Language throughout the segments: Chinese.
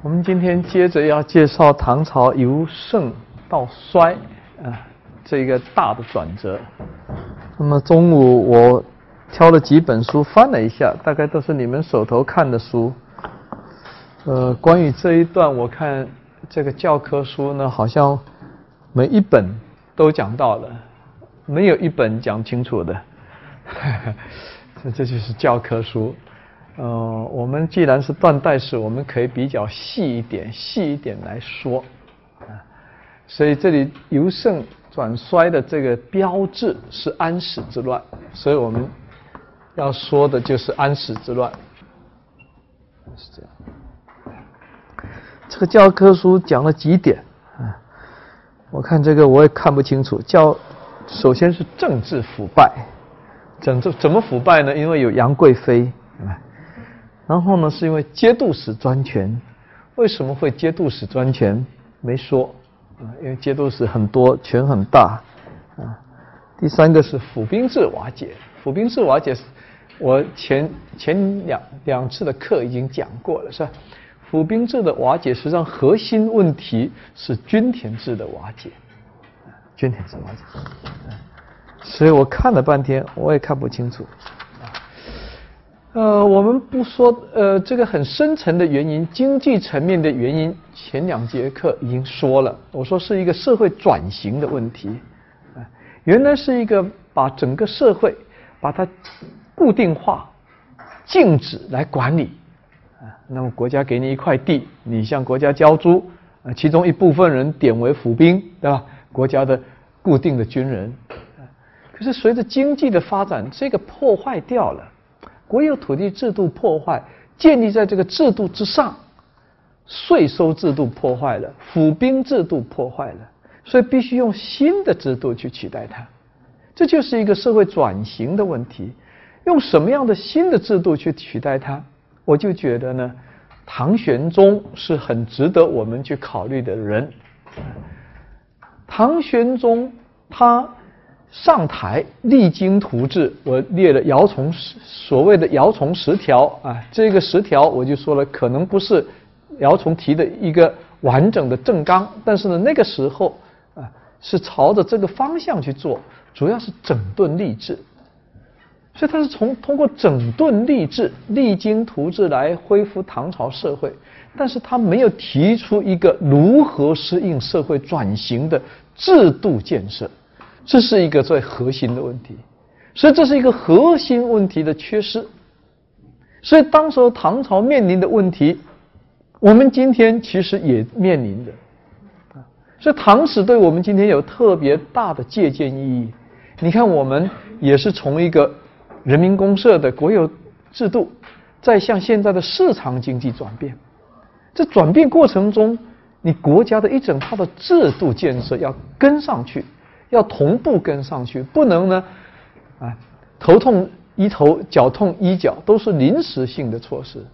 我们今天接着要介绍唐朝由盛到衰啊这一个大的转折。那么中午我挑了几本书翻了一下，大概都是你们手头看的书。呃，关于这一段，我看这个教科书呢，好像每一本都讲到了，没有一本讲清楚的。这这就是教科书。呃，我们既然是断代史，我们可以比较细一点、细一点来说啊。所以这里由盛转衰的这个标志是安史之乱，所以我们要说的就是安史之乱。是这样。这个教科书讲了几点啊？我看这个我也看不清楚。教首先是政治腐败，怎怎怎么腐败呢？因为有杨贵妃啊。然后呢，是因为节度使专权，为什么会节度使专权？没说啊，因为节度使很多，权很大啊。第三个是府兵制瓦解，府兵制瓦解，我前前两两次的课已经讲过了，是吧？府兵制的瓦解，实际上核心问题是均田制的瓦解，均田制瓦解。所以我看了半天，我也看不清楚。呃，我们不说呃这个很深层的原因，经济层面的原因，前两节课已经说了。我说是一个社会转型的问题，啊，原来是一个把整个社会把它固定化、禁止来管理，啊，那么国家给你一块地，你向国家交租，啊，其中一部分人点为府兵，对吧？国家的固定的军人，可是随着经济的发展，这个破坏掉了。国有土地制度破坏，建立在这个制度之上，税收制度破坏了，府兵制度破坏了，所以必须用新的制度去取代它。这就是一个社会转型的问题。用什么样的新的制度去取代它？我就觉得呢，唐玄宗是很值得我们去考虑的人。唐玄宗他。上台励精图治，我列了姚崇所谓的姚崇十条啊，这个十条我就说了，可能不是姚崇提的一个完整的正纲，但是呢，那个时候啊是朝着这个方向去做，主要是整顿吏治，所以他是从通过整顿吏治、励精图治来恢复唐朝社会，但是他没有提出一个如何适应社会转型的制度建设。这是一个最核心的问题，所以这是一个核心问题的缺失。所以当时唐朝面临的问题，我们今天其实也面临着。所以唐史对我们今天有特别大的借鉴意义。你看，我们也是从一个人民公社的国有制度，在向现在的市场经济转变。这转变过程中，你国家的一整套的制度建设要跟上去。要同步跟上去，不能呢，啊，头痛医头，脚痛医脚，都是临时性的措施。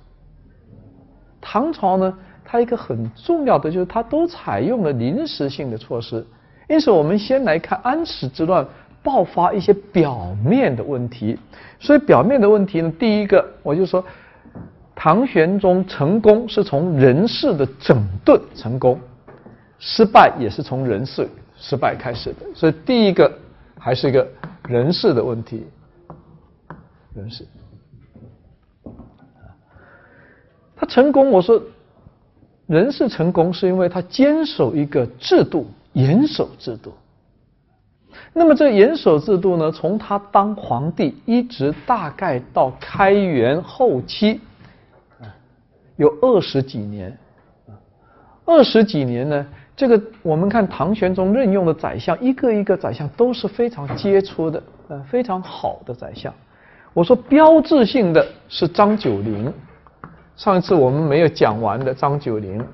唐朝呢，它一个很重要的就是它都采用了临时性的措施。因此，我们先来看安史之乱爆发一些表面的问题。所以，表面的问题呢，第一个我就说，唐玄宗成功是从人事的整顿成功，失败也是从人事。失败开始的，所以第一个还是一个人事的问题，人事。他成功，我说人事成功是因为他坚守一个制度，严守制度。那么这严守制度呢，从他当皇帝一直大概到开元后期，有二十几年，二十几年呢。这个我们看唐玄宗任用的宰相，一个一个宰相都是非常杰出的，呃，非常好的宰相。我说标志性的是张九龄，上一次我们没有讲完的张九龄。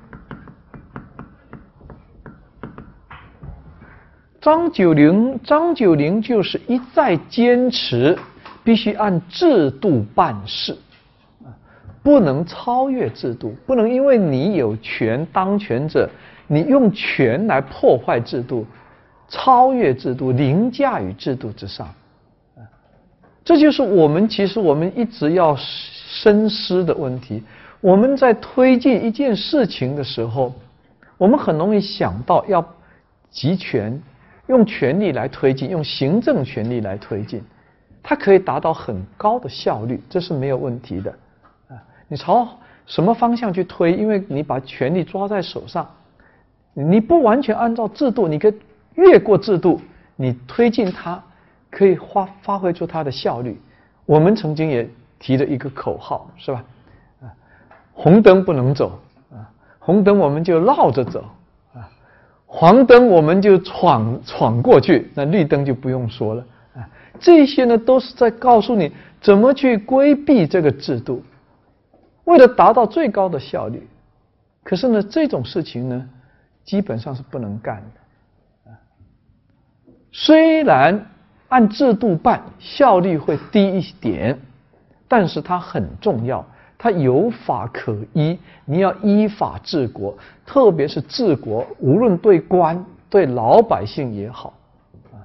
张九龄，张九龄就是一再坚持必须按制度办事，啊不能超越制度，不能因为你有权当权者。你用权来破坏制度，超越制度，凌驾于制度之上，啊这就是我们其实我们一直要深思的问题。我们在推进一件事情的时候，我们很容易想到要集权，用权力来推进，用行政权力来推进，它可以达到很高的效率，这是没有问题的。啊，你朝什么方向去推？因为你把权力抓在手上，你不完全按照制度，你可以越过制度，你推进它，可以发发挥出它的效率。我们曾经也提了一个口号，是吧？啊，红灯不能走啊，红灯我们就绕着走啊，黄灯我们就闯闯过去，那绿灯就不用说了啊。这些呢，都是在告诉你怎么去规避这个制度，为了达到最高的效率。可是呢，这种事情呢，基本上是不能干的啊。虽然。按制度办，效率会低一点，但是它很重要，它有法可依。你要依法治国，特别是治国，无论对官对老百姓也好，啊，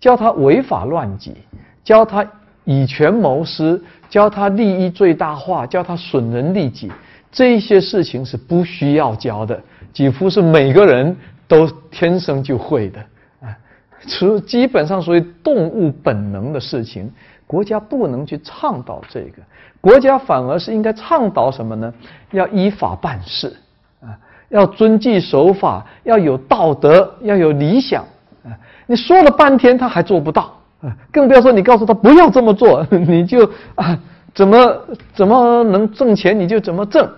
教他违法乱纪，教他以权谋私，教他利益最大化，教他损人利己，这些事情是不需要教的，几乎是每个人都天生就会的。属基本上属于动物本能的事情，国家不能去倡导这个，国家反而是应该倡导什么呢？要依法办事啊，要遵纪守法，要有道德，要有理想啊。你说了半天他还做不到啊，更不要说你告诉他不要这么做，你就啊怎么怎么能挣钱你就怎么挣，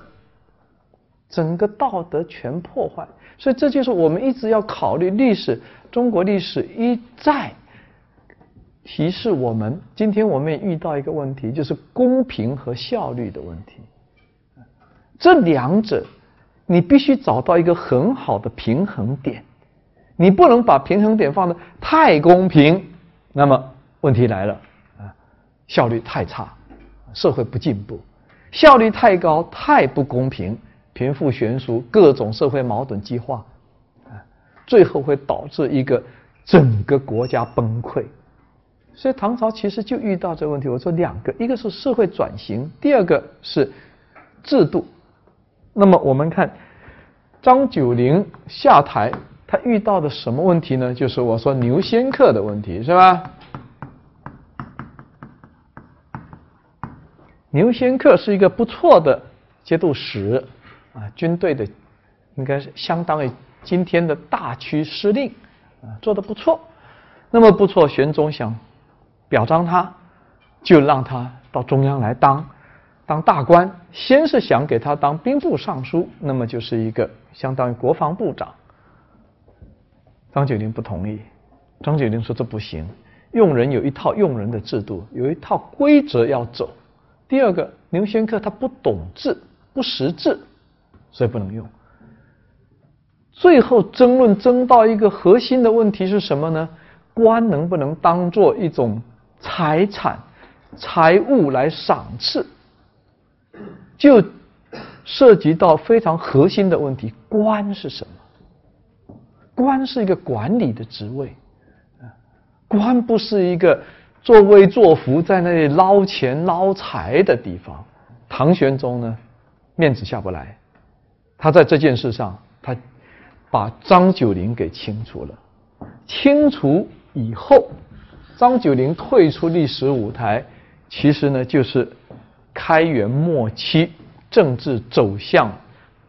整个道德全破坏。所以这就是我们一直要考虑历史。中国历史一再提示我们，今天我们也遇到一个问题，就是公平和效率的问题。这两者，你必须找到一个很好的平衡点。你不能把平衡点放的太公平，那么问题来了啊，效率太差，社会不进步；效率太高，太不公平，贫富悬殊，各种社会矛盾激化。啊最后会导致一个整个国家崩溃，所以唐朝其实就遇到这个问题。我说两个，一个是社会转型，第二个是制度。那么我们看张九龄下台，他遇到的什么问题呢？就是我说牛仙客的问题，是吧？牛仙客是一个不错的节度使啊，军队的应该是相当于。今天的大区司令啊，做的不错，那么不错，玄宗想表彰他，就让他到中央来当当大官。先是想给他当兵部尚书，那么就是一个相当于国防部长。张九龄不同意，张九龄说这不行，用人有一套用人的制度，有一套规则要走。第二个，牛仙客他不懂治，不识字，所以不能用。最后争论争到一个核心的问题是什么呢？官能不能当做一种财产、财物来赏赐？就涉及到非常核心的问题：官是什么？官是一个管理的职位，官不是一个作威作福在那里捞钱捞财的地方。唐玄宗呢，面子下不来，他在这件事上他。把张九龄给清除了，清除以后，张九龄退出历史舞台，其实呢就是开元末期政治走向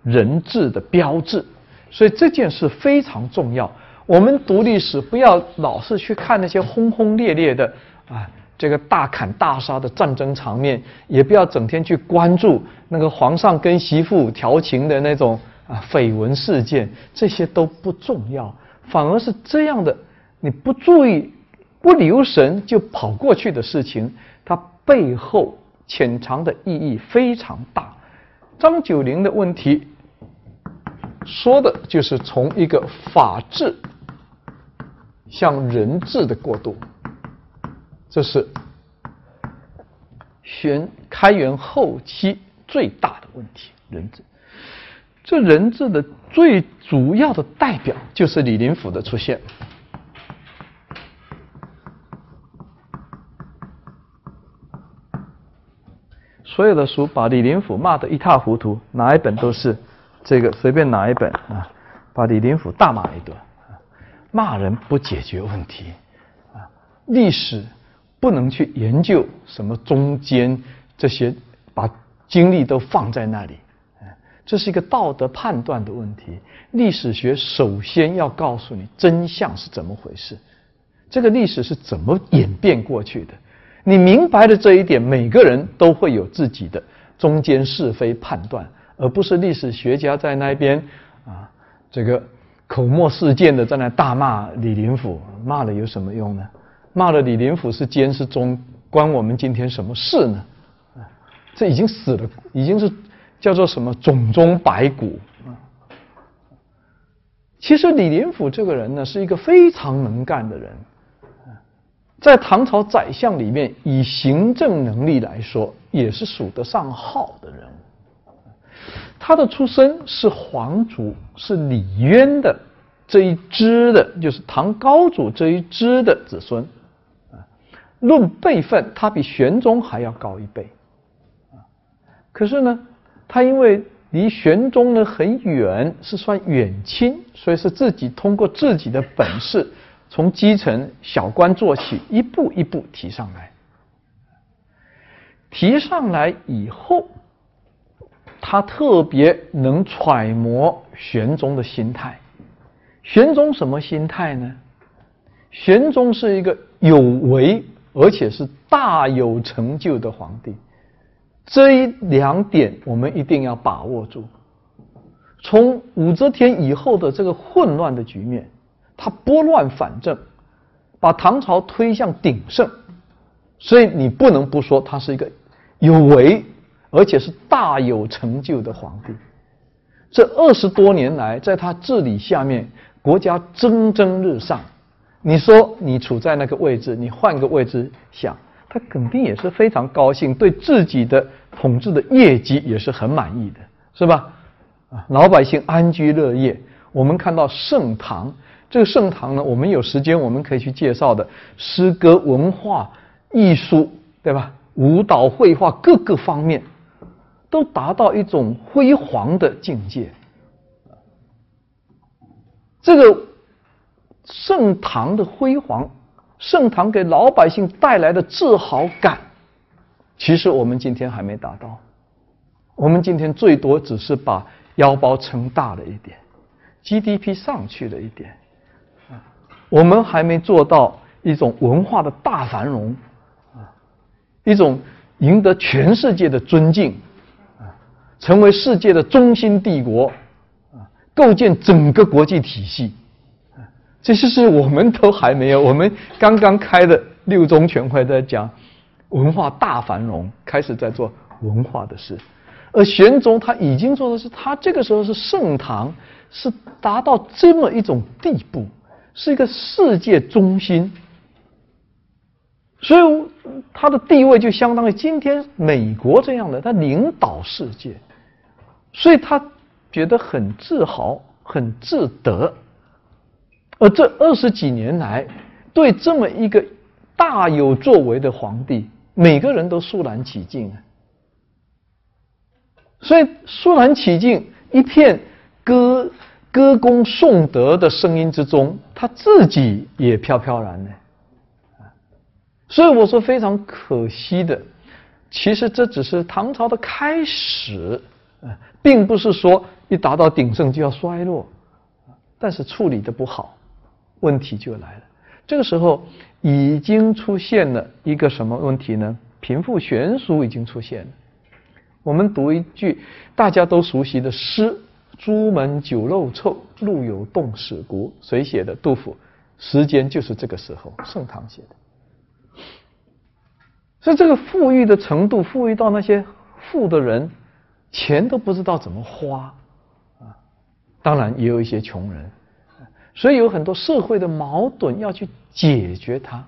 人治的标志。所以这件事非常重要。我们读历史，不要老是去看那些轰轰烈烈的啊，这个大砍大杀的战争场面，也不要整天去关注那个皇上跟媳妇调情的那种。啊，绯闻事件这些都不重要，反而是这样的，你不注意、不留神就跑过去的事情，它背后潜藏的意义非常大。张九龄的问题，说的就是从一个法治向人治的过渡，这是玄开元后期最大的问题，人治。这人治的最主要的代表就是李林甫的出现。所有的书把李林甫骂得一塌糊涂，哪一本都是这个，随便哪一本啊，把李林甫大骂一顿。骂人不解决问题啊，历史不能去研究什么中间这些，把精力都放在那里，这是一个道德判断的问题。历史学首先要告诉你真相是怎么回事，这个历史是怎么演变过去的。你明白了这一点，每个人都会有自己的中间是非判断，而不是历史学家在那边啊，这个口沫四溅的在那大骂李林甫，骂了有什么用呢？骂了李林甫是奸是忠，关我们今天什么事呢？这已经死了，已经是叫做什么冢中白骨啊。其实李林甫这个人呢，是一个非常能干的人。在唐朝宰相里面，以行政能力来说，也是数得上号的人物。他的出身是皇族，是李渊的这一支的，就是唐高祖这一支的子孙。论辈分，他比玄宗还要高一辈。可是呢，他因为离玄宗呢很远，是算远亲，所以是自己通过自己的本事。从基层小官做起，一步一步提上来。提上来以后，他特别能揣摩玄宗的心态。玄宗什么心态呢？玄宗是一个有为而且是大有成就的皇帝。这一两点我们一定要把握住。从武则天以后的这个混乱的局面。他拨乱反正，把唐朝推向鼎盛，所以你不能不说他是一个有为而且是大有成就的皇帝。这二十多年来，在他治理下面，国家蒸蒸日上。你说你处在那个位置，你换个位置想，他肯定也是非常高兴，对自己的统治的业绩也是很满意的，是吧？啊，老百姓安居乐业。我们看到盛唐。这个盛唐呢，我们有时间我们可以去介绍的诗歌、文化、艺术，对吧？舞蹈、绘画各个方面都达到一种辉煌的境界。这个盛唐的辉煌，盛唐给老百姓带来的自豪感，其实我们今天还没达到。我们今天最多只是把腰包撑大了一点，GDP 上去了一点。啊我们还没做到一种文化的大繁荣，啊，一种赢得全世界的尊敬，啊，成为世界的中心帝国，啊，构建整个国际体系，这些是我们都还没有。我们刚刚开的六中全会在讲文化大繁荣，开始在做文化的事，而玄宗他已经做的是，他这个时候是盛唐，是达到这么一种地步。是一个世界中心，所以他的地位就相当于今天美国这样的，他领导世界，所以他觉得很自豪、很自得。而这二十几年来，对这么一个大有作为的皇帝，每个人都肃然起敬啊。所以肃然起敬，一片歌。歌功颂德的声音之中，他自己也飘飘然呢，所以我说非常可惜的，其实这只是唐朝的开始啊，并不是说一达到鼎盛就要衰落，但是处理的不好，问题就来了。这个时候已经出现了一个什么问题呢？贫富悬殊已经出现了。我们读一句大家都熟悉的诗。朱门酒肉臭，路有冻死骨。谁写的？杜甫。时间就是这个时候，盛唐写的。所以这个富裕的程度，富裕到那些富的人，钱都不知道怎么花啊。当然也有一些穷人，所以有很多社会的矛盾要去解决它。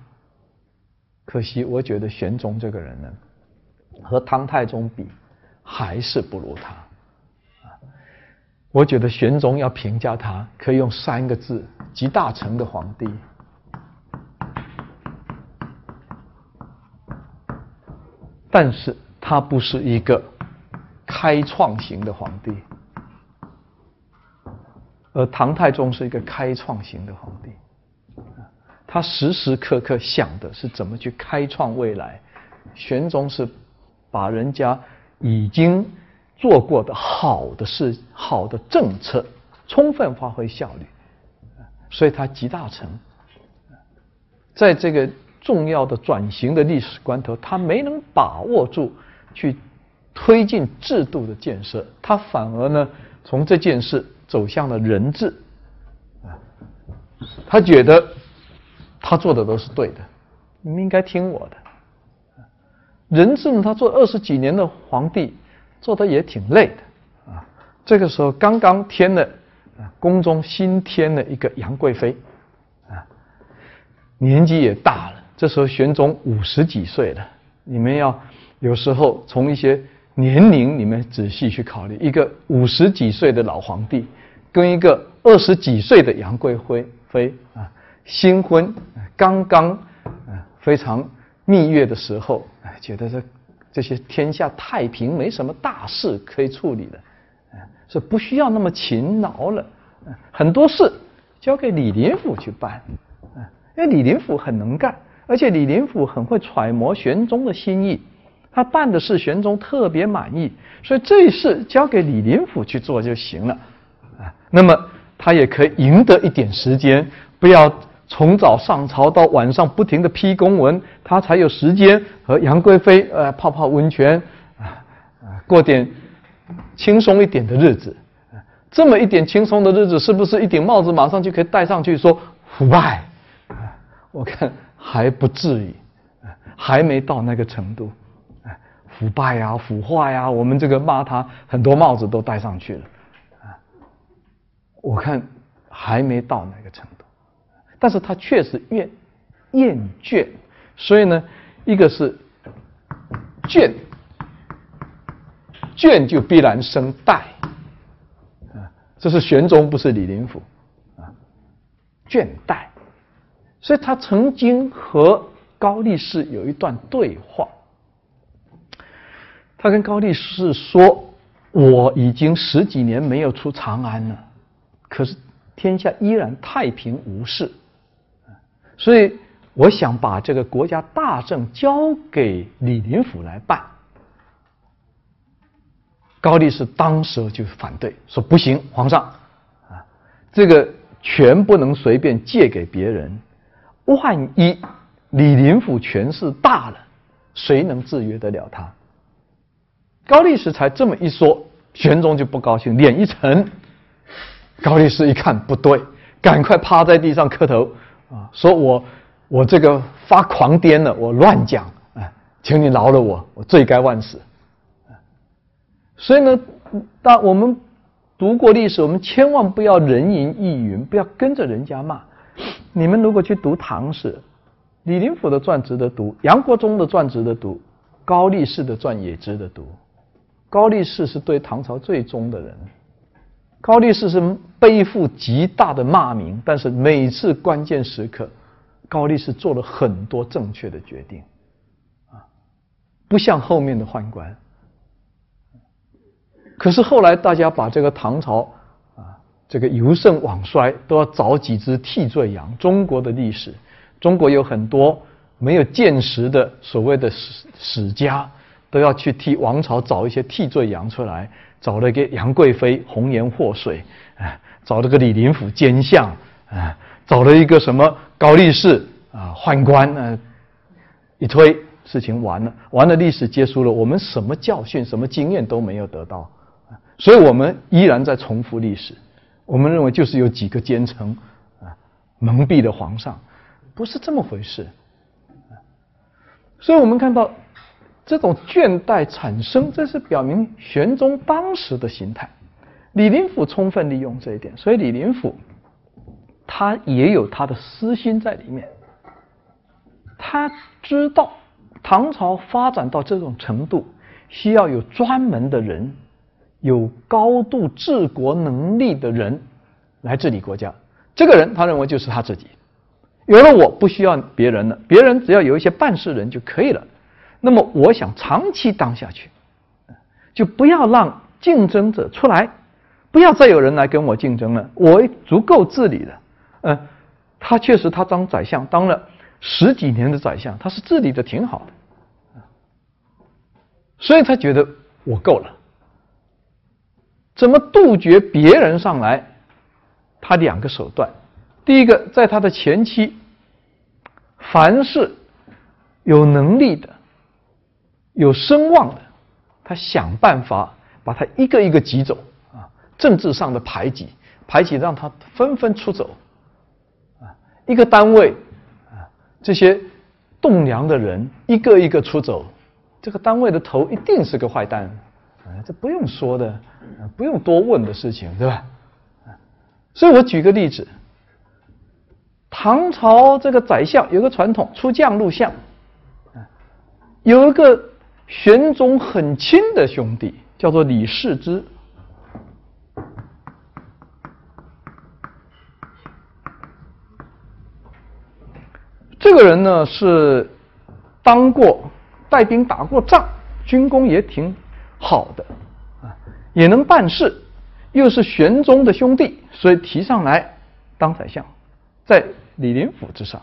可惜，我觉得玄宗这个人呢，和唐太宗比，还是不如他。我觉得玄宗要评价他，可以用三个字：集大成的皇帝。但是他不是一个开创型的皇帝，而唐太宗是一个开创型的皇帝。他时时刻刻想的是怎么去开创未来。玄宗是把人家已经做过的好的事、好的政策充分发挥效率，所以他集大成。在这个重要的转型的历史关头，他没能把握住去推进制度的建设，他反而呢从这件事走向了人治。啊，他觉得他做的都是对的，你们应该听我的。人治呢，他做二十几年的皇帝，做的也挺累的啊。这个时候刚刚添了啊，宫中新添了一个杨贵妃啊，年纪也大了。这时候玄宗五十几岁了，你们要有时候从一些年龄你们仔细去考虑，一个五十几岁的老皇帝跟一个二十几岁的杨贵妃妃啊，新婚刚刚啊，非常。蜜月的时候，哎，觉得这这些天下太平，没什么大事可以处理的，哎，是不需要那么勤劳了，很多事交给李林甫去办，因为李林甫很能干，而且李林甫很会揣摩玄宗的心意，他办的事玄宗特别满意，所以这事交给李林甫去做就行了，啊，那么他也可以赢得一点时间，不要。从早上朝到晚上不停的批公文，他才有时间和杨贵妃呃泡泡温泉啊啊过点轻松一点的日子。这么一点轻松的日子，是不是一顶帽子马上就可以戴上去说腐败？我看还不至于，还没到那个程度。腐败呀，腐化呀，我们这个骂他很多帽子都戴上去了。我看还没到那个程度。但是他确实厌厌倦，所以呢，一个是倦，倦就必然生怠，啊，这是玄宗，不是李林甫，啊，倦怠，所以他曾经和高力士有一段对话，他跟高力士说：“我已经十几年没有出长安了，可是天下依然太平无事。”所以，我想把这个国家大政交给李林甫来办。高力士当时就反对，说不行，皇上啊，这个权不能随便借给别人，万一李林甫权势大了，谁能制约得了他？高力士才这么一说，玄宗就不高兴，脸一沉。高力士一看不对，赶快趴在地上磕头。啊，说我我这个发狂癫了，我乱讲，哎，请你饶了我，我罪该万死。所以呢，当我们读过历史，我们千万不要人云亦云，不要跟着人家骂。你们如果去读唐史，李林甫的传值得读，杨国忠的传值得读，高力士的传也值得读。高力士是对唐朝最忠的人。高力士是背负极大的骂名，但是每次关键时刻，高力士做了很多正确的决定，啊，不像后面的宦官。可是后来大家把这个唐朝啊，这个由盛往衰，都要找几只替罪羊。中国的历史，中国有很多没有见识的所谓的史史家，都要去替王朝找一些替罪羊出来。找了一个杨贵妃红颜祸水，啊，找了个李林甫奸相，啊，找了一个什么高力士啊宦官，啊，一推事情完了，完了历史结束了，我们什么教训、什么经验都没有得到，所以我们依然在重复历史。我们认为就是有几个奸臣啊蒙蔽了皇上，不是这么回事。所以我们看到。这种倦怠产生，这是表明玄宗当时的心态。李林甫充分利用这一点，所以李林甫他也有他的私心在里面。他知道唐朝发展到这种程度，需要有专门的人，有高度治国能力的人来治理国家。这个人，他认为就是他自己。有了我不需要别人了，别人只要有一些办事人就可以了。那么我想长期当下去，就不要让竞争者出来，不要再有人来跟我竞争了，我足够治理了。嗯，他确实他当宰相当了十几年的宰相，他是治理的挺好的，所以他觉得我够了。怎么杜绝别人上来？他两个手段，第一个，在他的前期，凡是有能力的、有声望的，他想办法把他一个一个挤走啊，政治上的排挤，排挤让他纷纷出走啊，一个单位啊，这些栋梁的人一个一个出走，这个单位的头一定是个坏蛋啊，这不用说的。不用多问的事情，对吧？所以我举个例子，唐朝这个宰相有个传统，出将入相。有一个玄宗很亲的兄弟，叫做李世之。这个人呢是当过带兵打过仗，军功也挺好的啊。也能办事，又是玄宗的兄弟，所以提上来当宰相，在李林甫之上。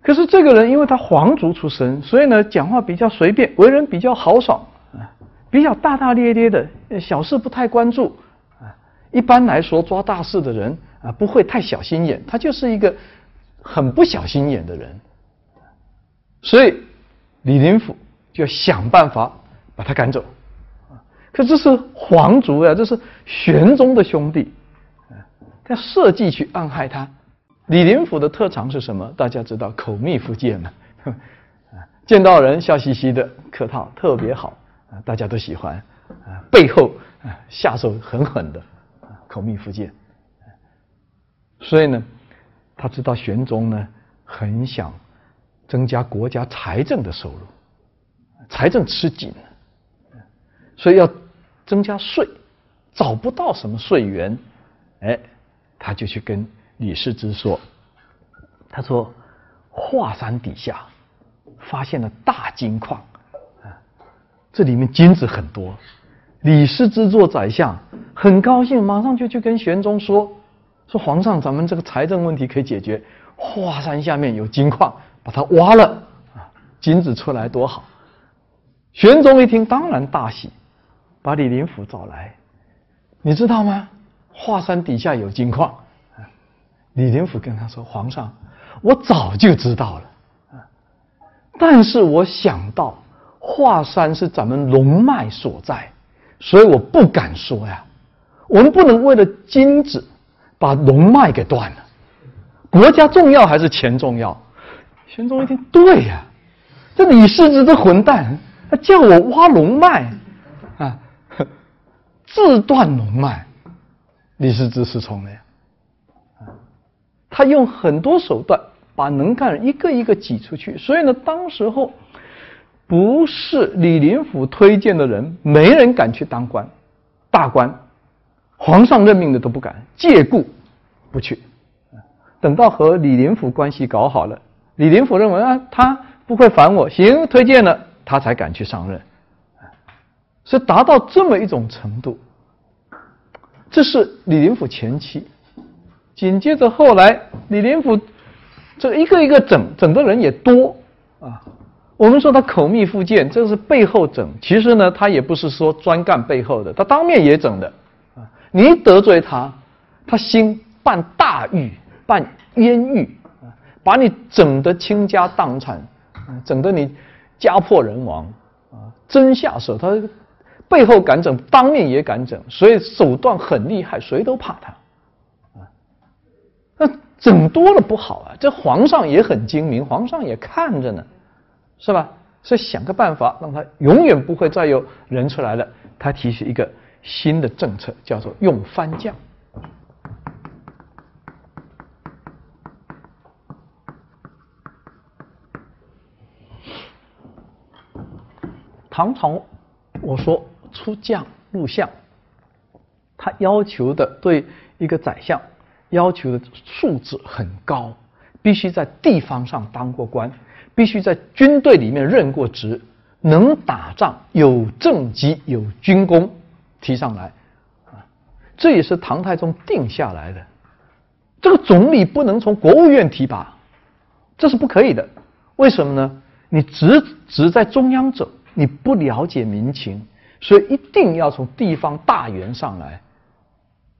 可是这个人因为他皇族出身，所以呢讲话比较随便，为人比较豪爽啊，比较大大咧咧的，小事不太关注啊。一般来说抓大事的人啊不会太小心眼，他就是一个很不小心眼的人。所以李林甫就要想办法把他赶走。可这是皇族呀，这是玄宗的兄弟，他设计去暗害他。李林甫的特长是什么？大家知道，口蜜腹剑嘛，见到人笑嘻嘻的，客套，特别好，大家都喜欢。啊，背后啊下手狠狠的，口蜜腹剑。所以呢，他知道玄宗呢很想增加国家财政的收入，财政吃紧。所以要增加税，找不到什么税源，哎，他就去跟李世之说，他说华山底下发现了大金矿，啊，这里面金子很多。李世之做宰相很高兴，马上就去跟玄宗说，说皇上，咱们这个财政问题可以解决，华山下面有金矿，把它挖了，啊，金子出来多好。玄宗一听，当然大喜。把李林甫找来，你知道吗？华山底下有金矿。李林甫跟他说：“皇上，我早就知道了，啊但是我想到华山是咱们龙脉所在，所以我不敢说呀。我们不能为了金子把龙脉给断了。国家重要还是钱重要？”玄宗一听，对呀，这李世子这混蛋，他叫我挖龙脉。啊 自断龙脉，李世之是从了呀。他用很多手段把能干人一个一个挤出去，所以呢，当时候不是李林甫推荐的人，没人敢去当官，大官，皇上任命的都不敢，借故不去。等到和李林甫关系搞好了，李林甫认为啊，他不会烦我，行，推荐了，他才敢去上任。是达到这么一种程度，这是李林甫前期。紧接着后来，李林甫这一个一个整，整的人也多啊。我们说他口蜜腹剑，这是背后整。其实呢，他也不是说专干背后的，他当面也整的啊。你得罪他，他心办大狱，办冤狱啊，把你整得倾家荡产，整得你家破人亡啊，真下手他。背后敢整，当面也敢整，所以手段很厉害，谁都怕他。那整多了不好啊！这皇上也很精明，皇上也看着呢，是吧？所以想个办法，让他永远不会再有人出来了。他提出一个新的政策，叫做用藩将。唐朝，我说。出将入相，他要求的对一个宰相要求的素质很高，必须在地方上当过官，必须在军队里面任过职，能打仗、有政绩、有军功，提上来，啊，这也是唐太宗定下来的。这个总理不能从国务院提拔，这是不可以的。为什么呢？你只只在中央走，你不了解民情，所以一定要从地方大员上来。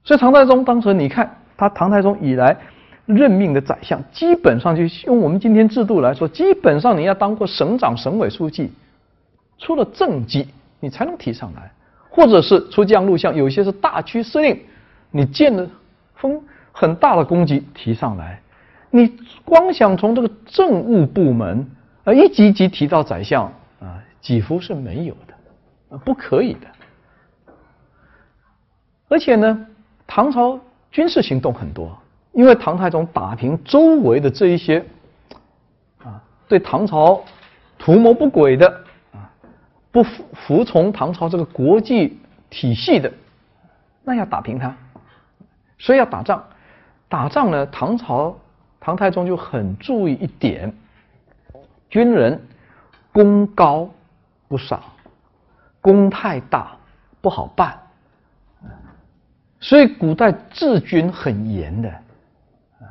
所以唐太宗当时，你看他唐太宗以来任命的宰相，基本上就用我们今天制度来说，基本上你要当过省长、省委书记，出了政绩，你才能提上来，或者是出将入相，有些是大区司令，你建了封很大的功绩提上来，你光想从这个政务部门啊一级级提到宰相啊，几乎是没有的，啊不可以的，而且呢。唐朝军事行动很多，因为唐太宗打平周围的这一些啊，对唐朝图谋不轨的啊，不服服从唐朝这个国际体系的，那要打平他，所以要打仗。打仗呢，唐朝唐太宗就很注意一点，军人功高不少，功太大不好办。所以古代治军很严的，啊，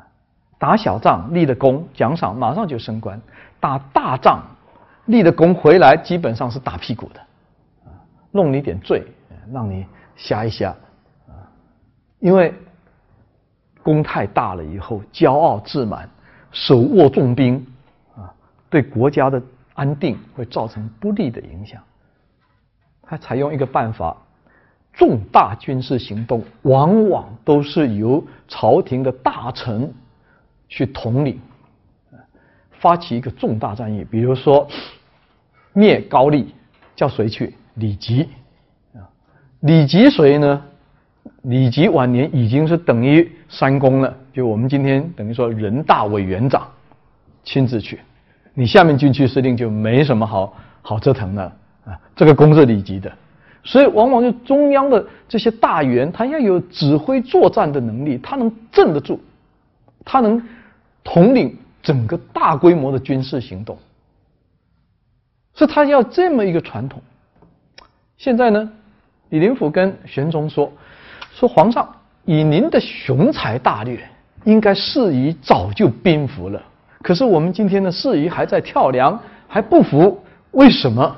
打小仗立了功，奖赏马上就升官；打大仗立了功回来，基本上是打屁股的，啊，弄你点罪，让你瞎一瞎，啊，因为功太大了以后，骄傲自满，手握重兵，啊，对国家的安定会造成不利的影响。他采用一个办法。重大军事行动往往都是由朝廷的大臣去统领，发起一个重大战役。比如说灭高丽，叫谁去？李吉啊，李吉谁呢？李吉晚年已经是等于三公了，就我们今天等于说人大委员长亲自去，你下面军区司令就没什么好好折腾的啊。这个功是李吉的。所以，往往就中央的这些大员，他要有指挥作战的能力，他能镇得住，他能统领整个大规模的军事行动，所以他要这么一个传统。现在呢，李林甫跟玄宗说：“说皇上，以您的雄才大略，应该适宜早就兵服了。可是我们今天的适宜还在跳梁，还不服，为什么？”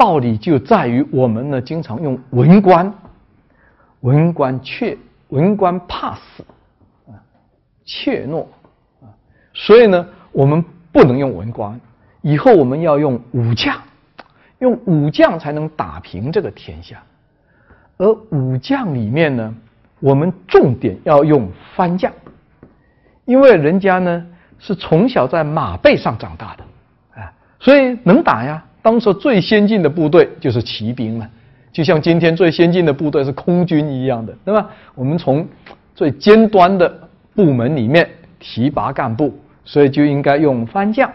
道理就在于我们呢，经常用文官，文官怯，文官怕死，啊，怯懦，啊，所以呢，我们不能用文官，以后我们要用武将，用武将才能打平这个天下。而武将里面呢，我们重点要用番将，因为人家呢是从小在马背上长大的，啊，所以能打呀。当时最先进的部队就是骑兵了，就像今天最先进的部队是空军一样的，对吧？我们从最尖端的部门里面提拔干部，所以就应该用番将，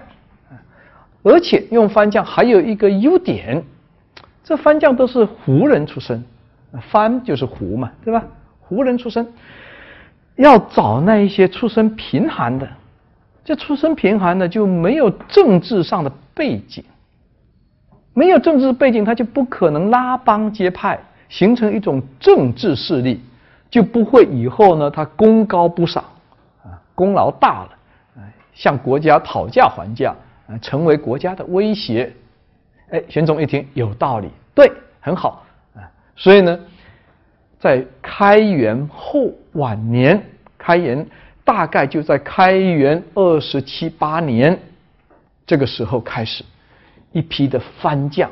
而且用番将还有一个优点，这番将都是胡人出身，番就是胡嘛，对吧？胡人出身，要找那一些出身贫寒的，这出身贫寒的就没有政治上的背景。没有政治背景，他就不可能拉帮结派，形成一种政治势力，就不会以后呢，他功高不赏，啊，功劳大了，啊，向国家讨价还价，啊，成为国家的威胁。哎，玄宗一听有道理，对，很好，啊，所以呢，在开元后晚年，开元大概就在开元二十七八年这个时候开始。一批的番将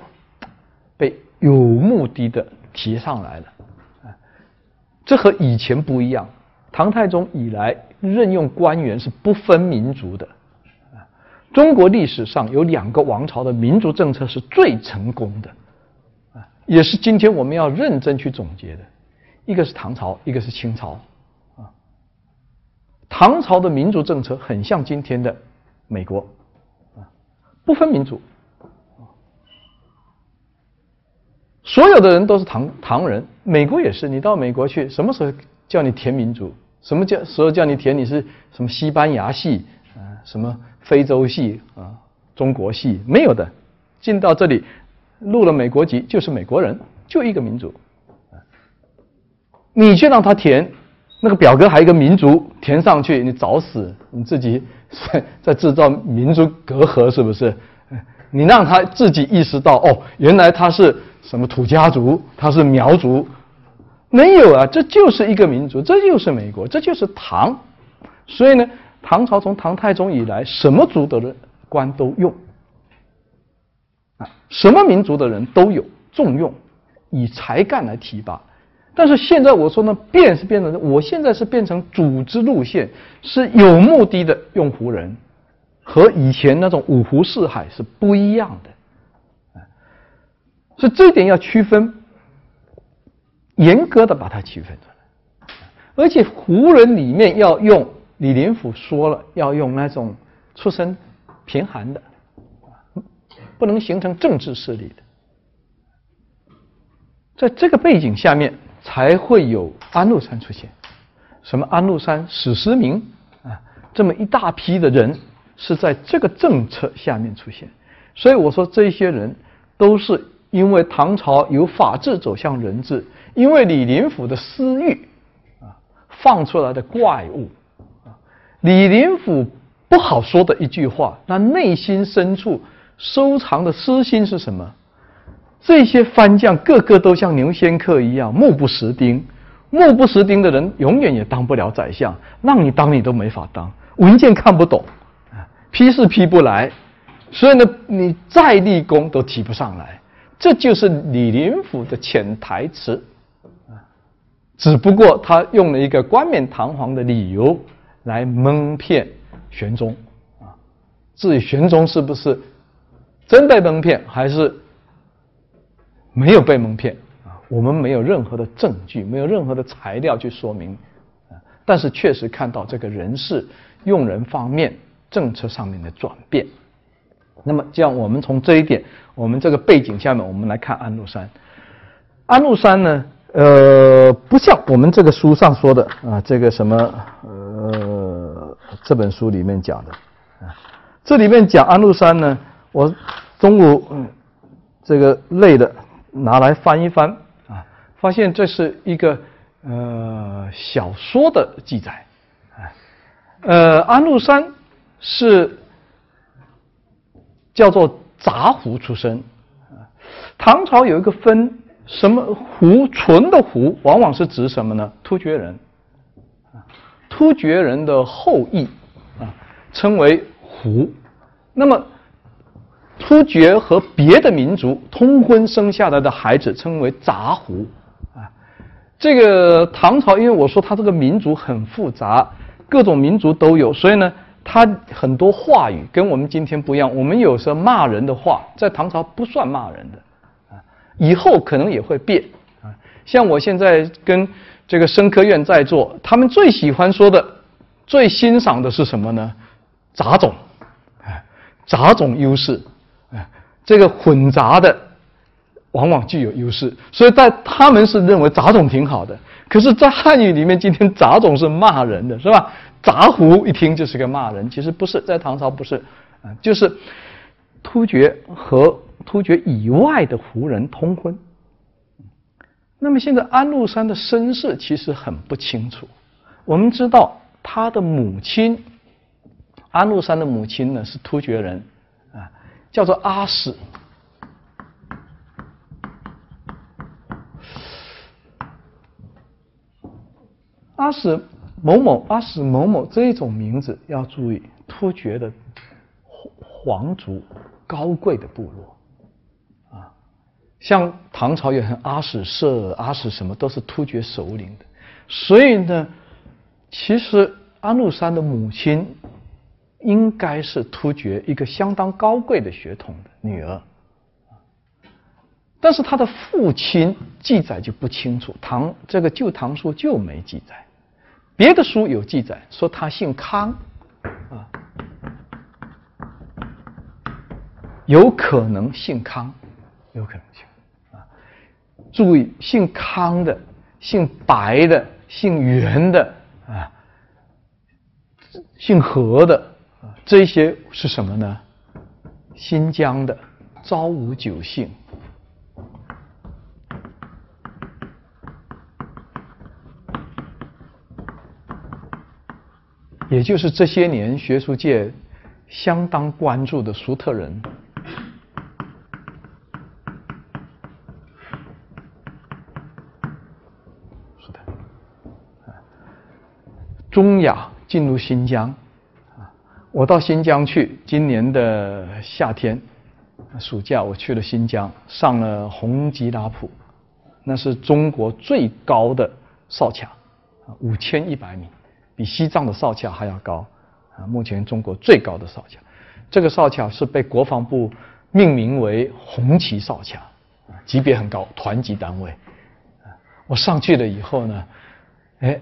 被有目的的提上来了，啊，这和以前不一样。唐太宗以来任用官员是不分民族的，啊，中国历史上有两个王朝的民族政策是最成功的，啊，也是今天我们要认真去总结的。一个是唐朝，一个是清朝，啊，唐朝的民族政策很像今天的美国，啊，不分民族。所有的人都是唐唐人，美国也是。你到美国去，什么时候叫你填民族？什么叫时候叫你填你是什么西班牙系啊？什么非洲系啊，中国系没有的，进到这里入了美国籍就是美国人，就一个民族。你去让他填那个表格，还有一个民族填上去，你找死！你自己在 在制造民族隔阂，是不是？你让他自己意识到，哦，原来他是什么土家族，他是苗族，没有啊，这就是一个民族，这就是美国，这就是唐。所以呢，唐朝从唐太宗以来，什么族的人官都用，啊，什么民族的人都有重用，以才干来提拔。但是现在我说呢，变是变成，我现在是变成组织路线，是有目的的用胡人，和以前那种五湖四海是不一样的，所以这一点要区分，严格的把它区分出来，而且胡人里面要用李林甫说了，要用那种出身贫寒的，不能形成政治势力的，在这个背景下面。才会有安禄山出现，什么安禄山、史思明啊，这么一大批的人是在这个政策下面出现。所以我说，这些人都是因为唐朝由法治走向人治，因为李林甫的私欲啊放出来的怪物啊。李林甫不好说的一句话，那内心深处收藏的私心是什么？这些番将个个都像牛仙客一样目不识丁，目不识丁的人永远也当不了宰相，让你当你都没法当，文件看不懂，啊，批是批不来，所以呢，你再立功都提不上来。这就是李林甫的潜台词，啊，只不过他用了一个冠冕堂皇的理由来蒙骗玄宗，啊，至于玄宗是不是真被蒙骗，还是？没有被蒙骗啊，我们没有任何的证据，没有任何的材料去说明啊，但是确实看到这个人事用人方面政策上面的转变。那么，这样我们从这一点，我们这个背景下面，我们来看安禄山。安禄山呢，呃，不像我们这个书上说的啊，这个什么呃，这本书里面讲的啊，这里面讲安禄山呢，我中午嗯，这个累的。拿来翻一翻啊，发现这是一个呃小说的记载，啊呃，安禄山是叫做杂胡出身，唐朝有一个分什么胡纯的胡，往往是指什么呢？突厥人，突厥人的后裔啊，称为胡，那么。突厥和别的民族通婚生下来的孩子称为杂胡，啊，这个唐朝，因为我说他这个民族很复杂，各种民族都有，所以呢，他很多话语跟我们今天不一样。我们有时候骂人的话，在唐朝不算骂人的，啊，以后可能也会变，啊，像我现在跟这个生科院在座，他们最喜欢说的、最欣赏的是什么呢？杂种，哎，杂种优势。啊这个混杂的往往具有优势，所以在他们是认为杂种挺好的。可是，在汉语里面，今天杂种是骂人的，是吧？杂胡一听就是个骂人，其实不是，在唐朝不是，啊，就是突厥和突厥以外的胡人通婚。那么现在安禄山的身世其实很不清楚。我们知道他的母亲，安禄山的母亲呢是突厥人。啊叫做阿史，阿史某某，阿史某某这种名字要注意，突厥的皇族高贵的部落。啊，像唐朝也很阿史社、阿史什么都是突厥首领的，所以呢，其实安禄山的母亲。应该是突厥一个相当高贵的血统的女儿，但是他的父亲记载就不清楚，唐这个《旧唐书》就没记载，别的书有记载说他姓康，啊，有可能姓康，有可能姓啊，注意姓康的、姓白的、姓袁的啊、姓何的啊。这些是什么呢？新疆的昭武九姓，也就是这些年学术界相当关注的粟特人。中亚进入新疆，我到新疆去，今年的夏天，暑假我去了新疆，上了红吉拉普，那是中国最高的哨卡，五千一百米，比西藏的哨卡还要高，啊，目前中国最高的哨卡，这个哨卡是被国防部命名为红旗哨卡，级别很高，团级单位，我上去了以后呢，哎。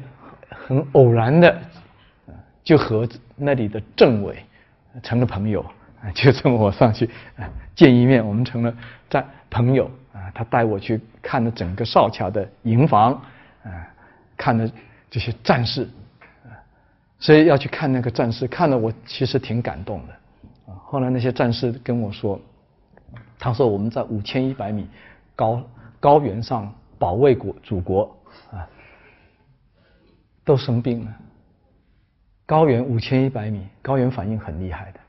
很偶然的，就和那里的政委成了朋友，就这么我上去见一面，我们成了在朋友啊。他带我去看了整个少桥的营房，啊，看了这些战士，所以要去看那个战士，看了我其实挺感动的。啊后来那些战士跟我说，他说我们在五千一百米高高原上保卫国祖国。啊都生病了。高原五千一百米，高原反应很厉害的。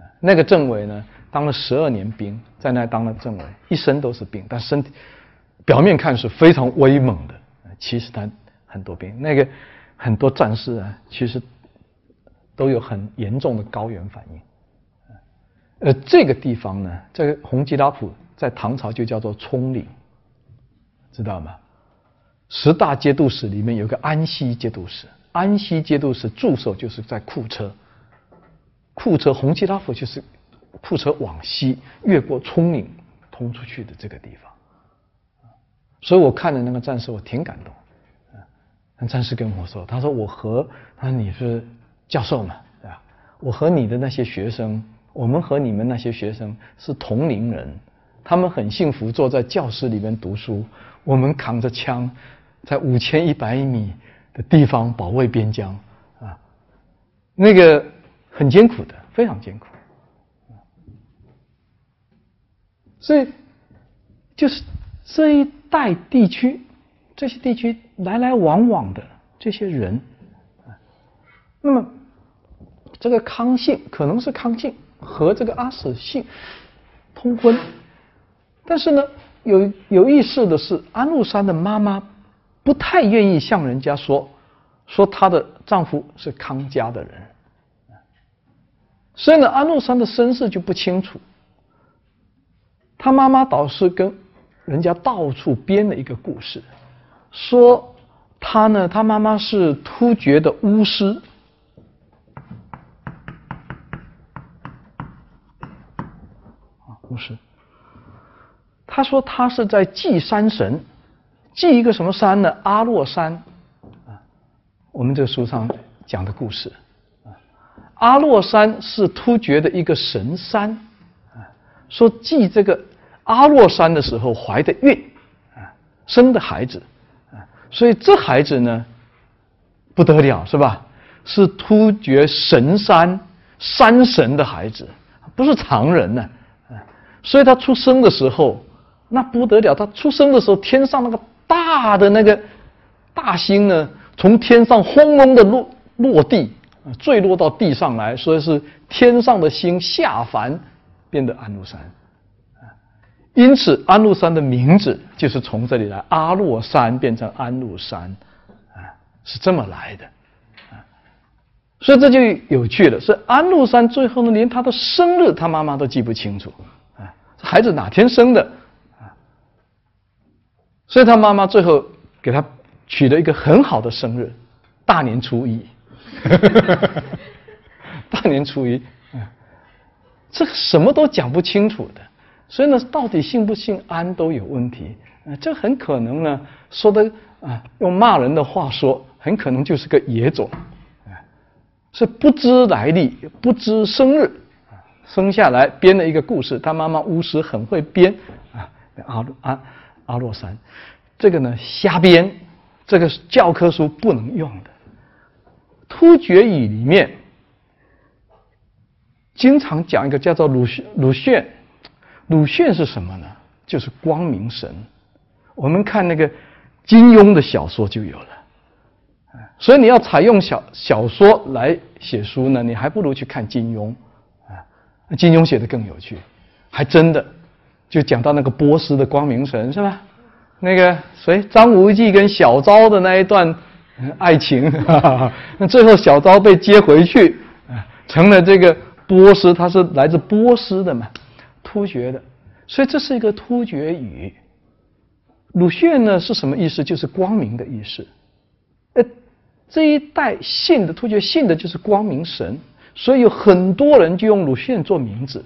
啊那个政委呢，当了十二年兵，在那当了政委，一身都是病，但身体表面看是非常威猛的，其实他很多病。那个很多战士啊，其实都有很严重的高原反应。呃，这个地方呢，这个红吉拉普在唐朝就叫做葱岭，知道吗？十大节度使里面有个安西节度使，安西节度使驻守就是在库车，库车红旗拉府就是库车往西越过葱岭通出去的这个地方，所以我看了那个战士，我挺感动。那战士跟我说，他说我和他说你是教授嘛，对吧？我和你的那些学生，我们和你们那些学生是同龄人，他们很幸福，坐在教室里面读书，我们扛着枪。在五千一百米的地方保卫边疆啊，那个很艰苦的，非常艰苦。所以，就是这一带地区，这些地区来来往往的这些人，那么这个康姓可能是康姓和这个阿史姓通婚，但是呢，有有意思的是，安禄山的妈妈。不太愿意向人家说，说她的丈夫是康家的人，所以呢，安禄山的身世就不清楚。他妈妈倒是跟人家到处编了一个故事，说他呢，他妈妈是突厥的巫师，啊，巫师。他说他是在祭山神。祭一个什么山呢？阿洛山啊，我们这个书上讲的故事啊。阿洛山是突厥的一个神山啊。说祭这个阿洛山的时候怀的孕啊，生的孩子，所以这孩子呢不得了是吧？是突厥神山山神的孩子，不是常人呢啊。所以他出生的时候那不得了，他出生的时候天上那个。大的那个大星呢，从天上轰隆的落落地，坠落到地上来，所以是天上的星下凡变得安禄山，因此安禄山的名字就是从这里来，阿洛山变成安禄山，啊，是这么来的，啊，所以这就有趣了，是安禄山最后呢，连他的生日他妈妈都记不清楚，啊，这孩子哪天生的？啊所以他妈妈最后给他取了一个很好的生日，大年初一。大年初一，啊这个什么都讲不清楚的。所以呢，到底信不信安都有问题啊。这很可能呢，说的啊，用骂人的话说，很可能就是个野种，是不知来历、不知生日，生下来编了一个故事。他妈妈巫师很会编啊，阿阿。阿洛山，这个呢瞎编，这个教科书不能用的。突厥语里面经常讲一个叫做鲁鲁迅，鲁迅是什么呢？就是光明神。我们看那个金庸的小说就有了。所以你要采用小小说来写书呢，你还不如去看金庸啊。金庸写的更有趣，还真的就讲到那个波斯的光明神是吧？那个谁张无忌跟小昭的那一段爱情，那最后小昭被接回去，成了这个波斯，他是来自波斯的嘛，突厥的，所以这是一个突厥语。鲁迅呢是什么意思？就是光明的意思。呃，这一代信的突厥信的就是光明神，所以有很多人就用鲁迅做名字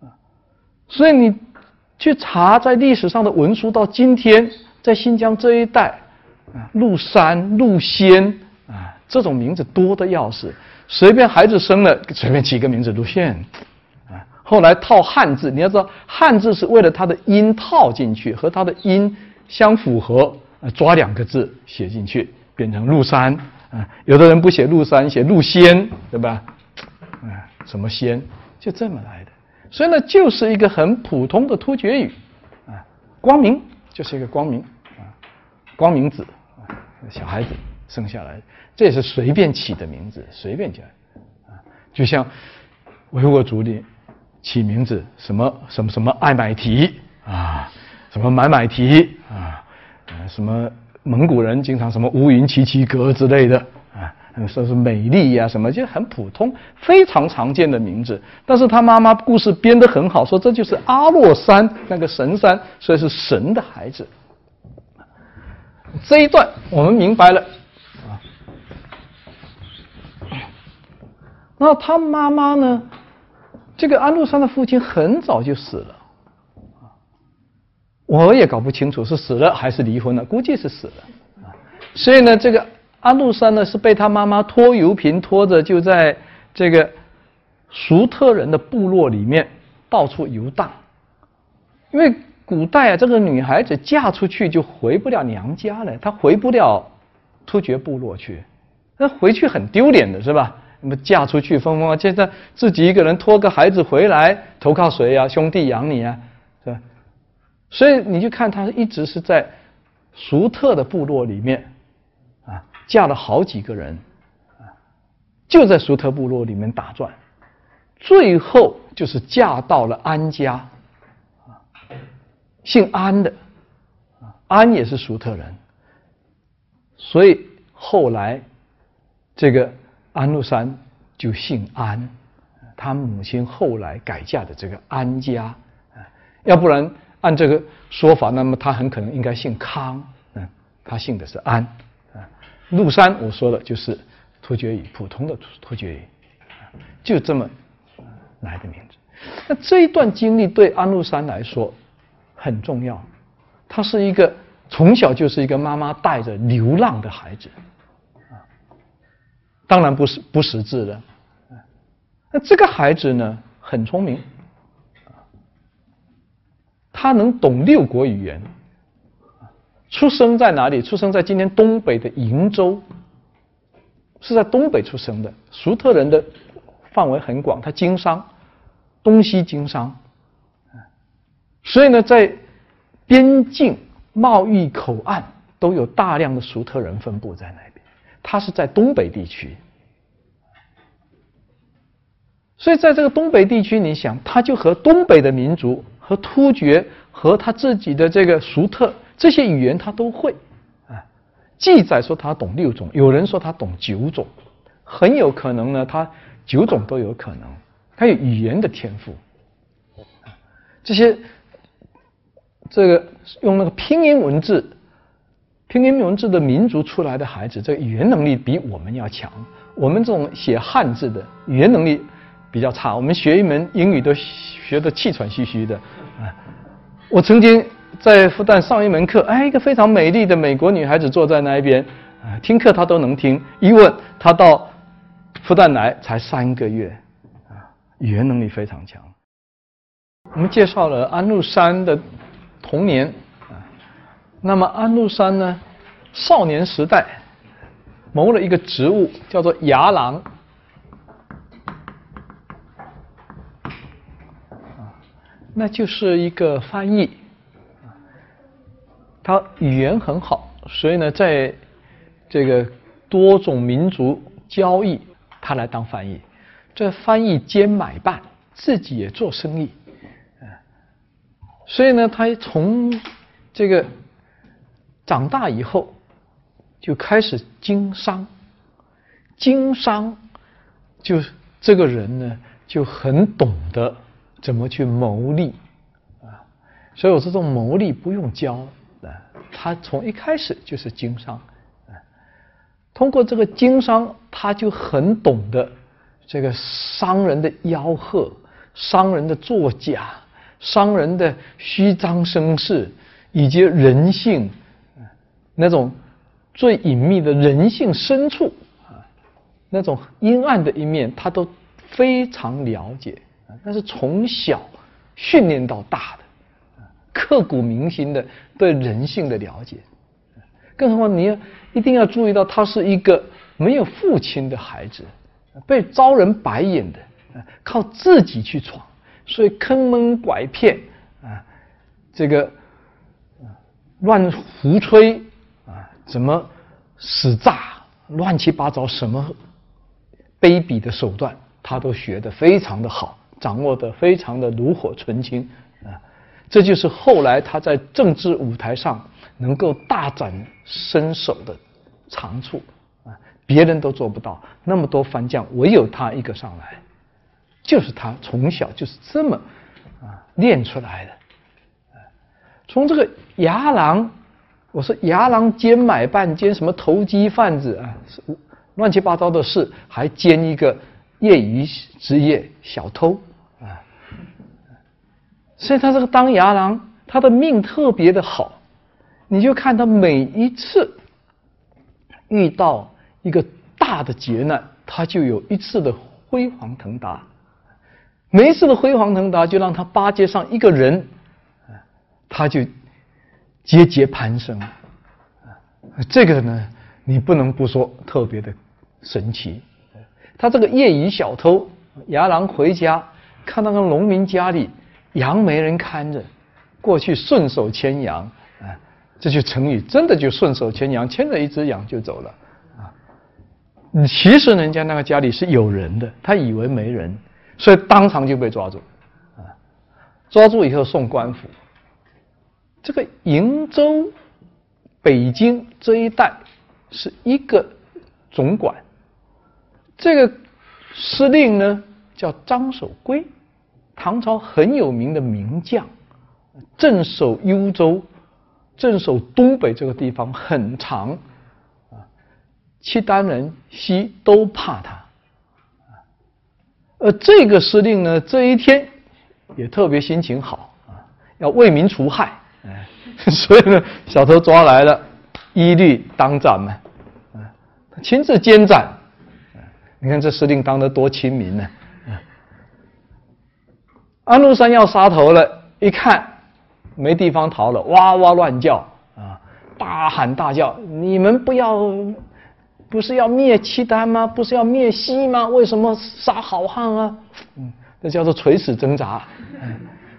啊，所以你。去查在历史上的文书，到今天在新疆这一带，啊，陆山、陆仙啊，这种名字多的要死。随便孩子生了，随便起个名字，鲁迅，后来套汉字，你要知道，汉字是为了它的音套进去，和它的音相符合，抓两个字写进去，变成陆山。啊，有的人不写陆山，写陆仙，对吧？啊，什么仙，就这么来的。所以呢，就是一个很普通的突厥语，啊，光明就是一个光明，啊，光明子，啊，小孩子生下来，这也是随便起的名字，随便叫，啊，就像维吾尔族里起名字，什么什么什么爱买提啊，什么买买提啊，什么蒙古人经常什么乌云齐齐格之类的啊。说是美丽呀，什么就很普通，非常常见的名字。但是他妈妈故事编得很好，说这就是阿洛山那个神山，所以是神的孩子。这一段我们明白了啊。那他妈妈呢？这个安禄山的父亲很早就死了，我也搞不清楚是死了还是离婚了，估计是死了啊。所以呢，这个。安禄山呢是被他妈妈拖油瓶拖着，就在这个熟特人的部落里面到处游荡。因为古代啊，这个女孩子嫁出去就回不了娘家了，她回不了突厥部落去，那回去很丢脸的是吧？那么嫁出去风风啊，现在自己一个人拖个孩子回来，投靠谁呀？兄弟养你啊，是吧？所以你就看他一直是在熟特的部落里面啊。嫁了好几个人，啊，就在苏特部落里面打转，最后就是嫁到了安家，啊，姓安的，安也是苏特人，所以后来这个安禄山就姓安，他母亲后来改嫁的这个安家，啊，要不然按这个说法，那么他很可能应该姓康，嗯，他姓的是安。陆山，我说的就是突厥语，普通的突突厥语，就这么来的名字。那这一段经历对安禄山来说很重要，他是一个从小就是一个妈妈带着流浪的孩子，当然不是不识字的。那这个孩子呢，很聪明，他能懂六国语言。出生在哪里？出生在今天东北的瀛州，是在东北出生的。熟特人的范围很广，他经商，东西经商，所以呢，在边境贸易口岸都有大量的熟特人分布在那里。他是在东北地区，所以在这个东北地区，你想，他就和东北的民族、和突厥、和他自己的这个熟特。这些语言他都会，啊，记载说他懂六种，有人说他懂九种，很有可能呢，他九种都有可能，他有语言的天赋。这些这个用那个拼音文字、拼音文字的民族出来的孩子，这个语言能力比我们要强。我们这种写汉字的语言能力比较差，我们学一门英语都学得气喘吁吁的。啊，我曾经。在复旦上一门课，哎，一个非常美丽的美国女孩子坐在那一边，啊，听课她都能听。一问她到复旦来才三个月，啊，语言能力非常强。我们介绍了安禄山的童年，那么安禄山呢，少年时代谋了一个职务，叫做牙郎。那就是一个翻译，他语言很好，所以呢，在这个多种民族交易，他来当翻译，这翻译兼买办，自己也做生意，所以呢，他从这个长大以后就开始经商，经商就这个人呢就很懂得。怎么去谋利啊？所以我这种谋利不用教啊，他从一开始就是经商啊。通过这个经商，他就很懂得这个商人的吆喝、商人的作假、商人的虚张声势，以及人性那种最隐秘的人性深处啊，那种阴暗的一面，他都非常了解。那是从小训练到大的，刻骨铭心的对人性的了解。更何况你要一定要注意到，他是一个没有父亲的孩子，被招人白眼的，靠自己去闯，所以坑蒙拐骗啊，这个乱胡吹，怎么使诈，乱七八糟什么卑鄙的手段，他都学得非常的好。掌握的非常的炉火纯青啊，这就是后来他在政治舞台上能够大展身手的长处啊，别人都做不到，那么多番将唯有他一个上来，就是他从小就是这么啊练出来的。从这个牙郎，我说牙郎兼买办兼什么投机贩子啊，乱七八糟的事，还兼一个业余职业小偷啊。所以他这个当牙郎，他的命特别的好，你就看他每一次遇到一个大的劫难，他就有一次的辉煌腾达，每一次的辉煌腾达就让他巴结上一个人，他就节节攀升，啊这个呢，你不能不说特别的神奇。他这个业余小偷牙郎回家，看到个农民家里。羊没人看着，过去顺手牵羊啊，这就成语，真的就顺手牵羊，牵着一只羊就走了啊。其实人家那个家里是有人的，他以为没人，所以当场就被抓住啊。抓住以后送官府。这个瀛州、北京这一带是一个总管，这个司令呢叫张守珪。唐朝很有名的名将，镇守幽州、镇守东北这个地方很长，啊，契丹人、西都怕他，而这个司令呢，这一天也特别心情好啊，要为民除害，所以呢，小偷抓来了，一律当斩嘛，啊，亲自监斩，你看这司令当得多亲民呢。安禄山要杀头了，一看没地方逃了，哇哇乱叫啊，大喊大叫：“你们不要，不是要灭契丹吗？不是要灭西吗？为什么杀好汉啊？”嗯，这叫做垂死挣扎。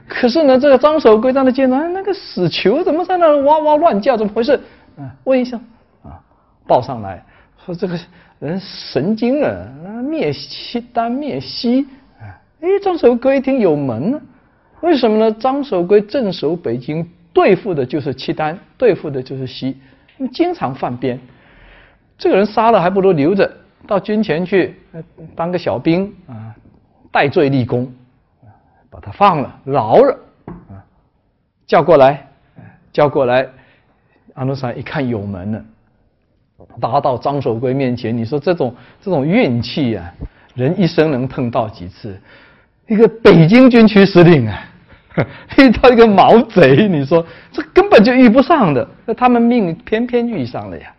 可是呢，这个张守珪在那见到那个死囚怎么在那哇哇乱叫？怎么回事？啊，问一下啊，报上来说这个人神经了，灭契丹灭西。哎，张守珪一听有门呢，为什么呢？张守珪镇守北京，对付的就是契丹，对付的就是西，经常犯边。这个人杀了还不如留着，到军前去当个小兵啊，戴罪立功，把他放了，饶了啊，叫过来，叫过来。安禄山一看有门了，拉到张守珪面前，你说这种这种运气呀，人一生能碰到几次？一个北京军区司令啊，遇到一个毛贼，你说这根本就遇不上的，那他们命偏偏遇上了呀，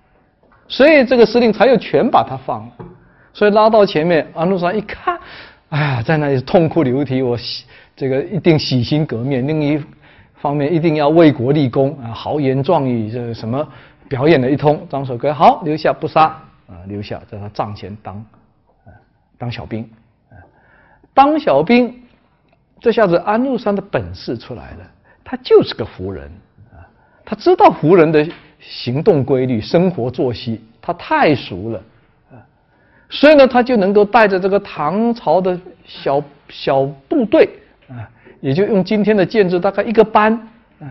所以这个司令才有权把他放了。所以拉到前面，安禄山一看，哎呀，在那里痛哭流涕，我这个一定洗心革面，另一方面一定要为国立功啊，豪言壮语，这什么表演了一通。张守珪好留下不杀啊，留下在他帐前当当小兵。当小兵，这下子安禄山的本事出来了，他就是个胡人啊，他知道胡人的行动规律、生活作息，他太熟了啊，所以呢，他就能够带着这个唐朝的小小部队，也就用今天的建制，大概一个班啊，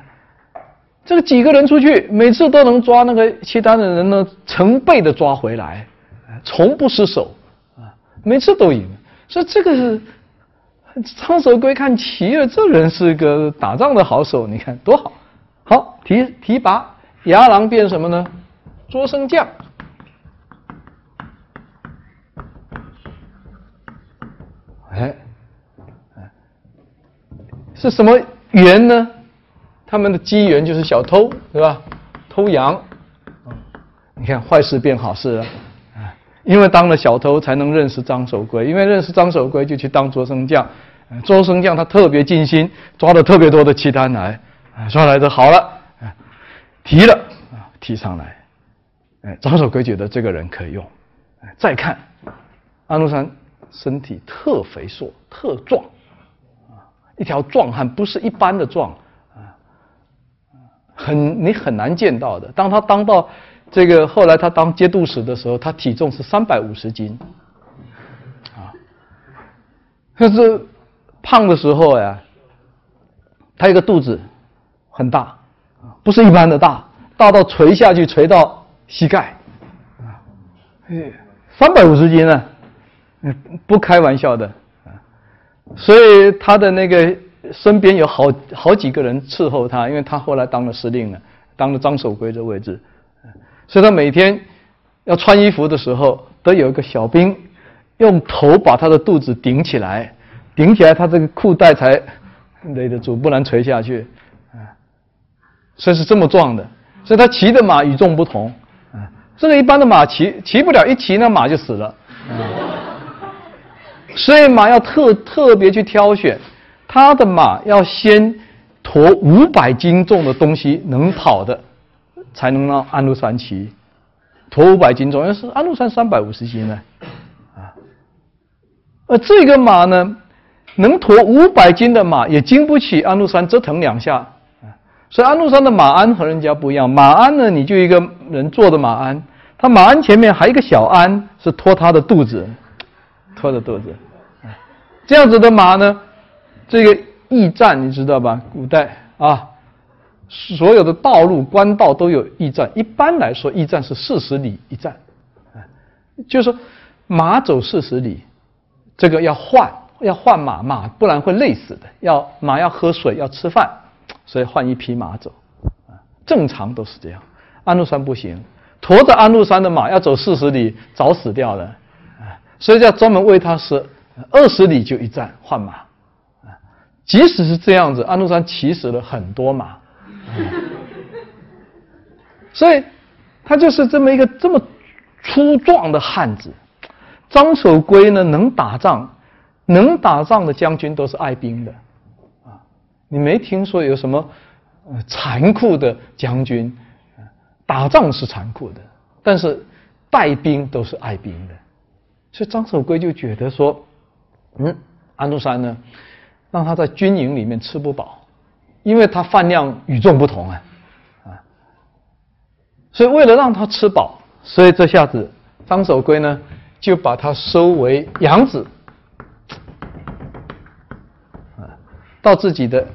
这个几个人出去，每次都能抓那个契丹的人呢，成倍的抓回来，从不失手啊，每次都赢。所以这个是张守珪看齐了，这人是个打仗的好手，你看多好。好提提拔牙郎变什么呢？捉生将。哎，是什么缘呢？他们的机缘就是小偷，对吧？偷羊。你看坏事变好事了。因为当了小偷才能认识张守珪，因为认识张守珪就去当捉生将，捉生将他特别尽心，抓了特别多的契丹来，抓来的好了，提了提上来，哎张守珪觉得这个人可以用，再看安禄山身体特肥硕特壮，一条壮汉不是一般的壮啊，很你很难见到的，当他当到。这个后来他当节度使的时候，他体重是三百五十斤，啊，可是胖的时候呀，他一个肚子很大，不是一般的大，大到垂下去，垂到膝盖，啊，三百五十斤呢，不开玩笑的，所以他的那个身边有好好几个人伺候他，因为他后来当了司令了，当了张守圭的位置。所以他每天要穿衣服的时候，都有一个小兵用头把他的肚子顶起来，顶起来他这个裤带才勒得住，不然垂下去。所以是这么壮的。所以他骑的马与众不同。这个一般的马骑骑不了一骑那马就死了。所以马要特特别去挑选，他的马要先驮五百斤重的东西能跑的。才能让安禄山骑，驮五百斤重，要是安禄山三百五十斤呢，啊，而这个马呢，能驮五百斤的马也经不起安禄山折腾两下，所以安禄山的马鞍和人家不一样，马鞍呢，你就一个人坐的马鞍，他马鞍前面还有一个小鞍是托他的肚子，拖着肚子，这样子的马呢，这个驿站你知道吧？古代啊。所有的道路、官道都有驿站。一般来说，驿站是四十里一站，就是说马走四十里，这个要换，要换马，马不然会累死的。要马要喝水，要吃饭，所以换一匹马走，正常都是这样。安禄山不行，驮着安禄山的马要走四十里，早死掉了，所以要专门为他是二十里就一站换马，啊，即使是这样子，安禄山骑死了很多马。所以，他就是这么一个这么粗壮的汉子。张守珪呢，能打仗，能打仗的将军都是爱兵的，啊，你没听说有什么呃残酷的将军？打仗是残酷的，但是带兵都是爱兵的。所以张守圭就觉得说，嗯，安禄山呢，让他在军营里面吃不饱。因为他饭量与众不同啊，啊，所以为了让他吃饱，所以这下子张守圭呢就把他收为养子，啊，到自己的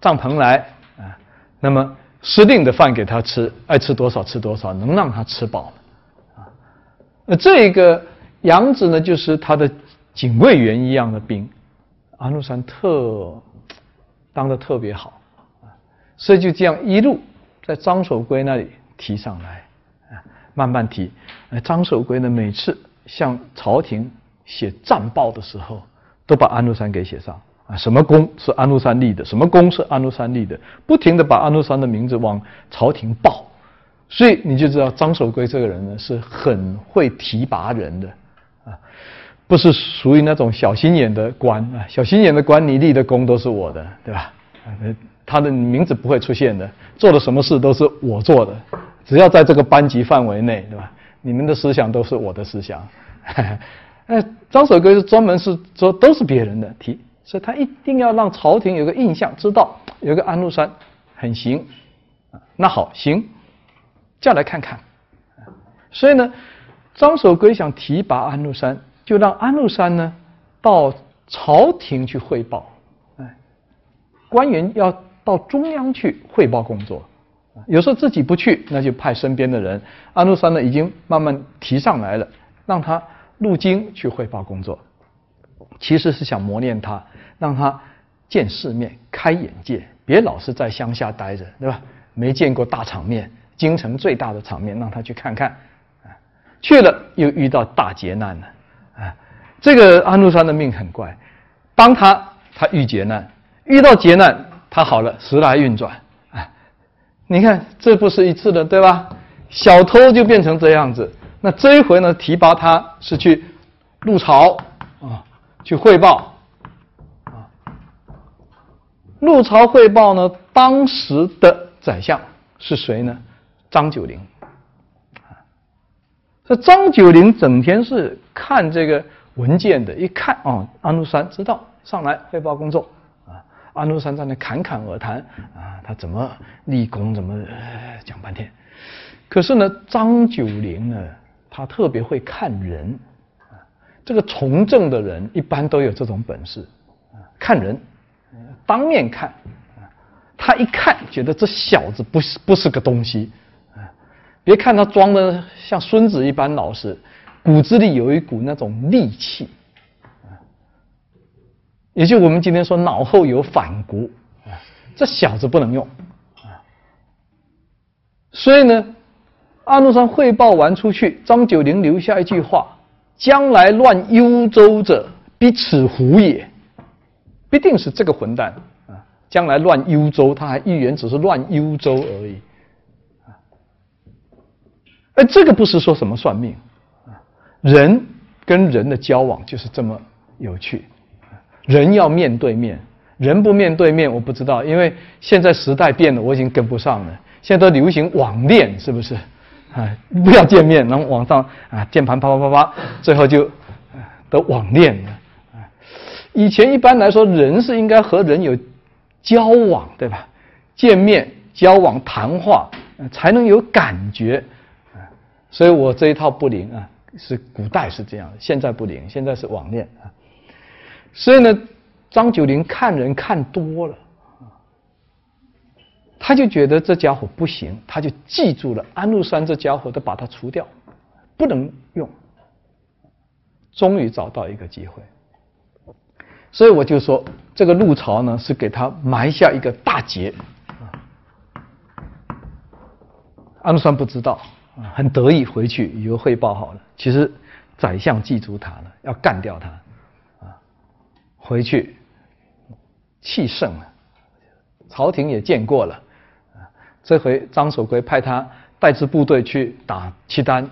帐篷来啊，那么司令的饭给他吃，爱吃多少吃多少，能让他吃饱，啊，那这个杨子呢就是他的警卫员一样的兵，安禄山特。当的特别好，所以就这样一路在张守珪那里提上来啊，慢慢提。张守珪呢，每次向朝廷写战报的时候，都把安禄山给写上啊，什么功是安禄山立的，什么功是安禄山立的，不停的把安禄山的名字往朝廷报。所以你就知道张守珪这个人呢，是很会提拔人的。不是属于那种小心眼的官啊，小心眼的官，你立的功都是我的，对吧？他的名字不会出现的，做的什么事都是我做的，只要在这个班级范围内，对吧？你们的思想都是我的思想。哎，张守珪是专门是说都是别人的提所以他一定要让朝廷有个印象，知道有个安禄山很行。那好，行，叫来看看。所以呢，张守珪想提拔安禄山，就让安禄山呢到朝廷去汇报。哎，官员要到中央去汇报工作。有时候自己不去，那就派身边的人。安禄山呢，已经慢慢提上来了，让他入京去汇报工作。其实是想磨练他，让他见世面、开眼界，别老是在乡下待着，对吧？没见过大场面，京城最大的场面，让他去看看。去了又遇到大劫难了。这个安禄山的命很怪，帮他他遇劫难，遇到劫难他好了，时来运转。你看，这不是一次的，对吧？小偷就变成这样子。那这一回呢，提拔他是去入朝啊，去汇报啊。入朝汇报呢，当时的宰相是谁呢？张九龄。这张九龄整天是看这个文件的，一看哦，安禄山知道上来汇报工作。啊安禄山在那侃侃而谈啊，他怎么立功，怎么讲半天。可是呢，张九龄呢，他特别会看人啊。这个从政的人一般都有这种本事啊，看人，当面看啊。他一看，觉得这小子不是不是个东西啊。别看他装的像孙子一般老实，骨子里有一股那种戾气。也就我们今天说脑后有反骨啊，这小子不能用。所以呢，安禄山汇报完出去，张九龄留下一句话：“将来乱幽州者，必此胡也。”必定是这个混蛋啊！将来乱幽州，他还预言只是乱幽州而已。哎，这个不是说什么算命，人跟人的交往就是这么有趣。人要面对面，人不面对面，我不知道，因为现在时代变了，我已经跟不上了。现在都流行网恋，是不是？啊，不要见面，然后网上啊，键盘啪啪啪啪，最后就都网恋了。啊，以前一般来说，人是应该和人有交往，对吧？见面、交往、谈话，才能有感觉。啊，所以我这一套不灵啊，是古代是这样，现在不灵，现在是网恋啊。所以呢，张九龄看人看多了，他就觉得这家伙不行，他就记住了安禄山这家伙，都把他除掉，不能用。终于找到一个机会，所以我就说，这个入朝呢，是给他埋下一个大劫。安禄山不知道，很得意回去以后汇报好了，其实宰相记住他了，要干掉他。啊回去气盛了，朝廷也见过了，这回张守珪派他带支部队去打契丹，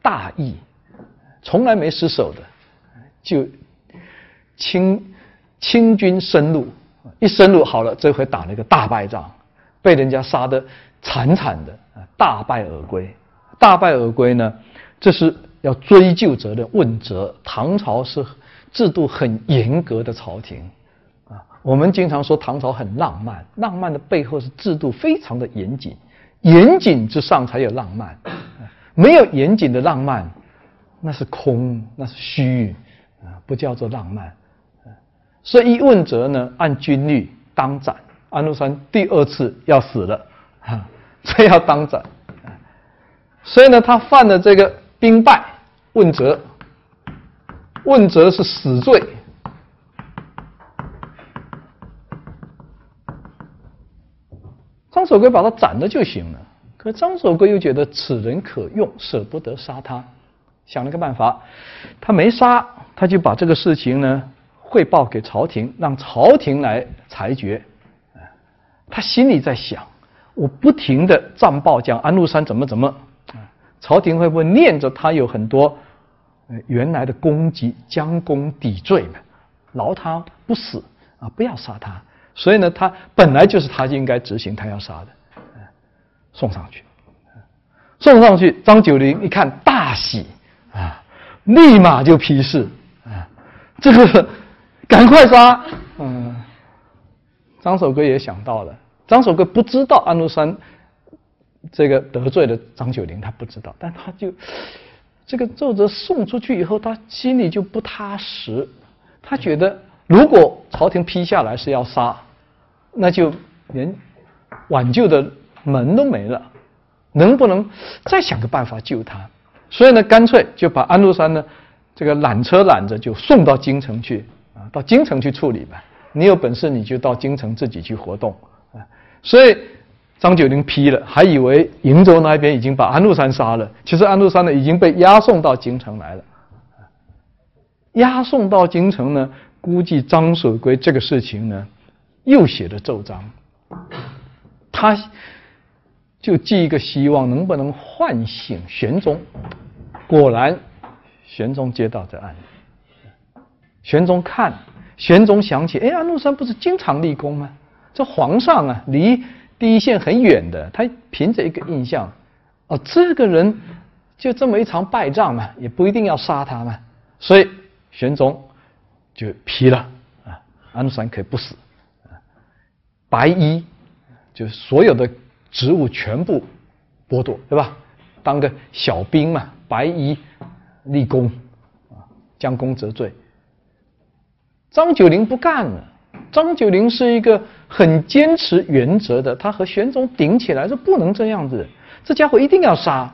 大意，从来没失手的，就清清军深入，一深入好了，这回打了一个大败仗，被人家杀的惨惨的啊，大败而归。大败而归呢，这是要追究责任，问责。唐朝是。制度很严格的朝廷啊，我们经常说唐朝很浪漫，浪漫的背后是制度非常的严谨，严谨之上才有浪漫，没有严谨的浪漫，那是空，那是虚啊，不叫做浪漫。所以一问责呢，按军律当斩，安禄山第二次要死了啊，所以要当斩。所以呢，他犯了这个兵败，问责。问责是死罪，张守珪把他斩了就行了。可张守珪又觉得此人可用，舍不得杀他，想了个办法，他没杀，他就把这个事情呢汇报给朝廷，让朝廷来裁决。他心里在想：我不停的战报讲安禄山怎么怎么，朝廷会不会念着他有很多？原来的功绩将功抵罪嘛，饶他不死啊，不要杀他。所以呢，他本来就是他应该执行他要杀的，送上去，送上去。张九龄一看大喜啊，立马就批示啊，这个赶快杀！嗯，张守圭也想到了，张守圭不知道安禄山这个得罪了张九龄，他不知道，但他就这个奏折送出去以后，他心里就不踏实，他觉得如果朝廷批下来是要杀，那就连挽救的门都没了，能不能再想个办法救他？所以呢，干脆就把安禄山呢，这个缆车缆着就送到京城去啊，到京城去处理吧。你有本事你就到京城自己去活动。所以张九龄批了，还以为瀛州那边已经把安禄山杀了，其实安禄山呢已经被押送到京城来了。押送到京城呢，估计张守珪这个事情呢，又写了奏章，他。就寄一个希望，能不能唤醒玄宗？果然，玄宗接到这案，玄宗看，玄宗想起，哎，安禄山不是经常立功吗？这皇上啊，离第一线很远的，他凭着一个印象，哦，这个人就这么一场败仗嘛，也不一定要杀他嘛，所以玄宗就批了啊，安禄山可以不死，白衣就所有的。职务全部剥夺，对吧？当个小兵嘛，白衣立功啊，将功折罪。张九龄不干了。张九龄是一个很坚持原则的，他和玄宗顶起来说不能这样子，这家伙一定要杀。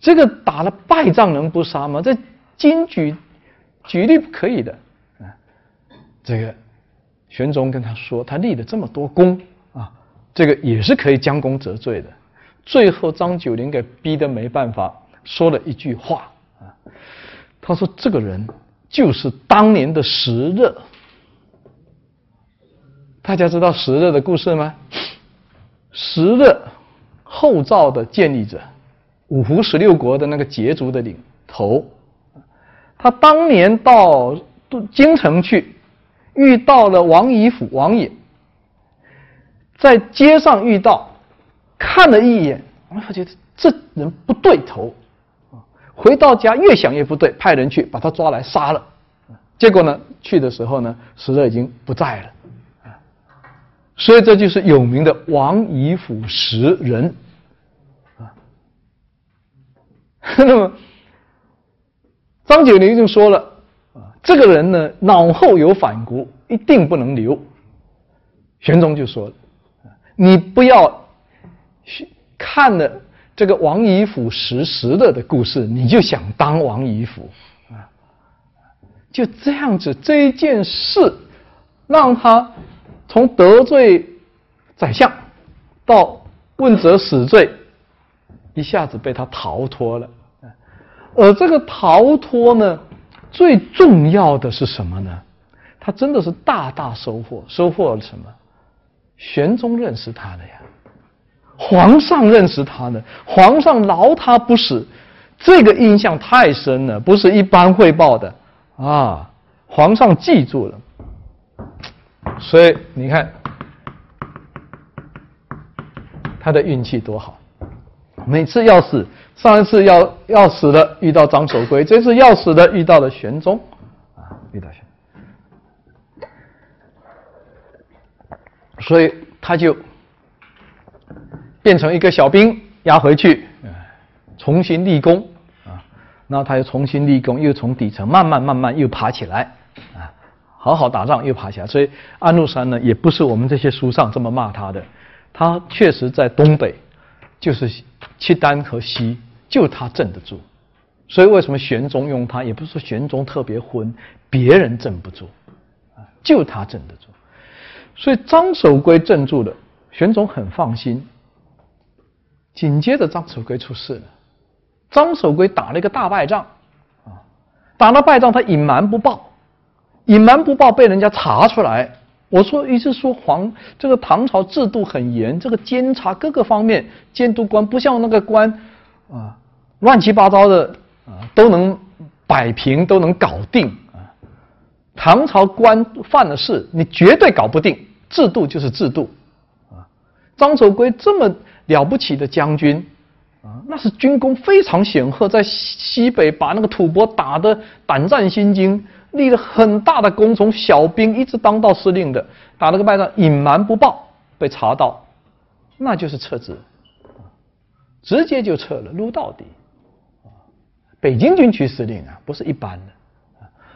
这个打了败仗能不杀吗？这金举举例不可以的。这个玄宗跟他说，他立了这么多功啊。这个也是可以将功折罪的。最后张九龄给逼得没办法，说了一句话啊，他说：“这个人就是当年的石勒。”大家知道石勒的故事吗？石勒后赵的建立者，五胡十六国的那个羯族的领头，他当年到京城去，遇到了王仪府王爷。在街上遇到，看了一眼，我觉得这人不对头，回到家越想越不对，派人去把他抓来杀了。结果呢，去的时候呢，石勒已经不在了，所以这就是有名的王仪甫石人。啊，那么张九龄就说了，啊，这个人呢，脑后有反骨，一定不能留。玄宗就说了。你不要看了这个王仪甫石石勒的故事，你就想当王以辅啊？就这样子，这一件事让他从得罪宰相到问责死罪，一下子被他逃脱了。而这个逃脱呢，最重要的是什么呢？他真的是大大收获，收获了什么？玄宗认识他的呀，皇上认识他的，皇上饶他不死，这个印象太深了，不是一般汇报的啊！皇上记住了，所以你看他的运气多好，每次要死，上一次要要死的遇到张守珪，这次要死的遇到了玄宗啊，遇到玄。所以他就变成一个小兵押回去，重新立功啊。那他又重新立功，又从底层慢慢慢慢又爬起来啊，好好打仗又爬起来。所以安禄山呢，也不是我们这些书上这么骂他的，他确实在东北，就是契丹和西，就他镇得住。所以为什么玄宗用他，也不是说玄宗特别昏，别人镇不住啊，就他镇得住。所以张守珪镇住了，玄宗很放心。紧接着张守珪出事了，张守珪打了一个大败仗，啊，打了败仗他隐瞒不报，隐瞒不报被人家查出来。我说意思说皇这个唐朝制度很严，这个监察各个方面监督官不像那个官啊乱七八糟的啊都能摆平都能搞定啊。唐朝官犯了事，你绝对搞不定。制度就是制度，啊，张守珪这么了不起的将军，啊，那是军功非常显赫，在西北把那个吐蕃打得胆战心惊，立了很大的功，从小兵一直当到司令的，打了个败仗，隐瞒不报，被查到，那就是撤职，直接就撤了，撸到底。北京军区司令啊，不是一般的。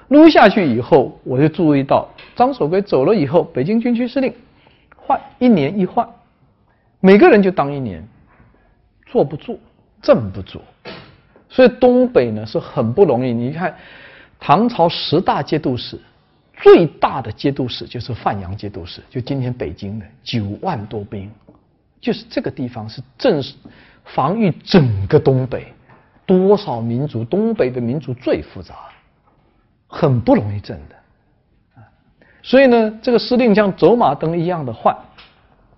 撸下去以后，我就注意到张守珪走了以后，北京军区司令换一年一换，每个人就当一年，坐不住，镇不住，所以东北呢是很不容易。你看，唐朝十大节度使，最大的节度使就是范阳节度使，就今天北京的九万多兵，就是这个地方是正防御整个东北，多少民族，东北的民族最复杂。很不容易挣的，所以呢，这个司令像走马灯一样的换，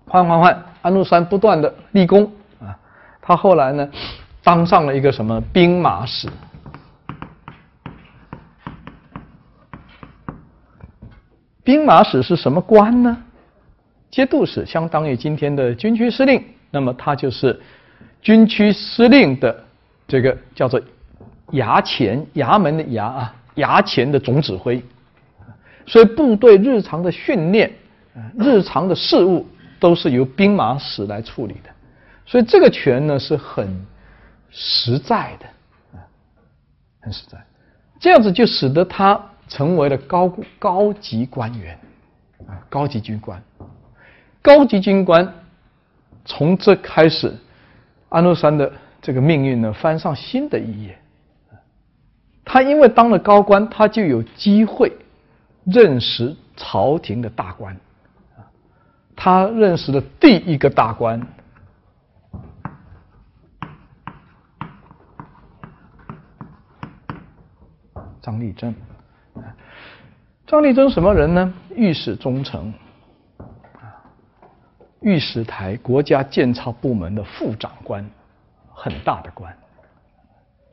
换换换，安禄山不断的立功啊，他后来呢，当上了一个什么兵马使，兵马使是什么官呢？节度使相当于今天的军区司令，那么他就是军区司令的这个叫做衙前衙门的衙啊。衙前的总指挥，所以部队日常的训练、日常的事务都是由兵马使来处理的，所以这个权呢是很实在的，很实在。这样子就使得他成为了高高级官员，啊，高级军官，高级军官从这开始，安禄山的这个命运呢翻上新的一页。他因为当了高官，他就有机会认识朝廷的大官。他认识的第一个大官张立珍。张立珍什么人呢？御史中丞，御史台国家监察部门的副长官，很大的官。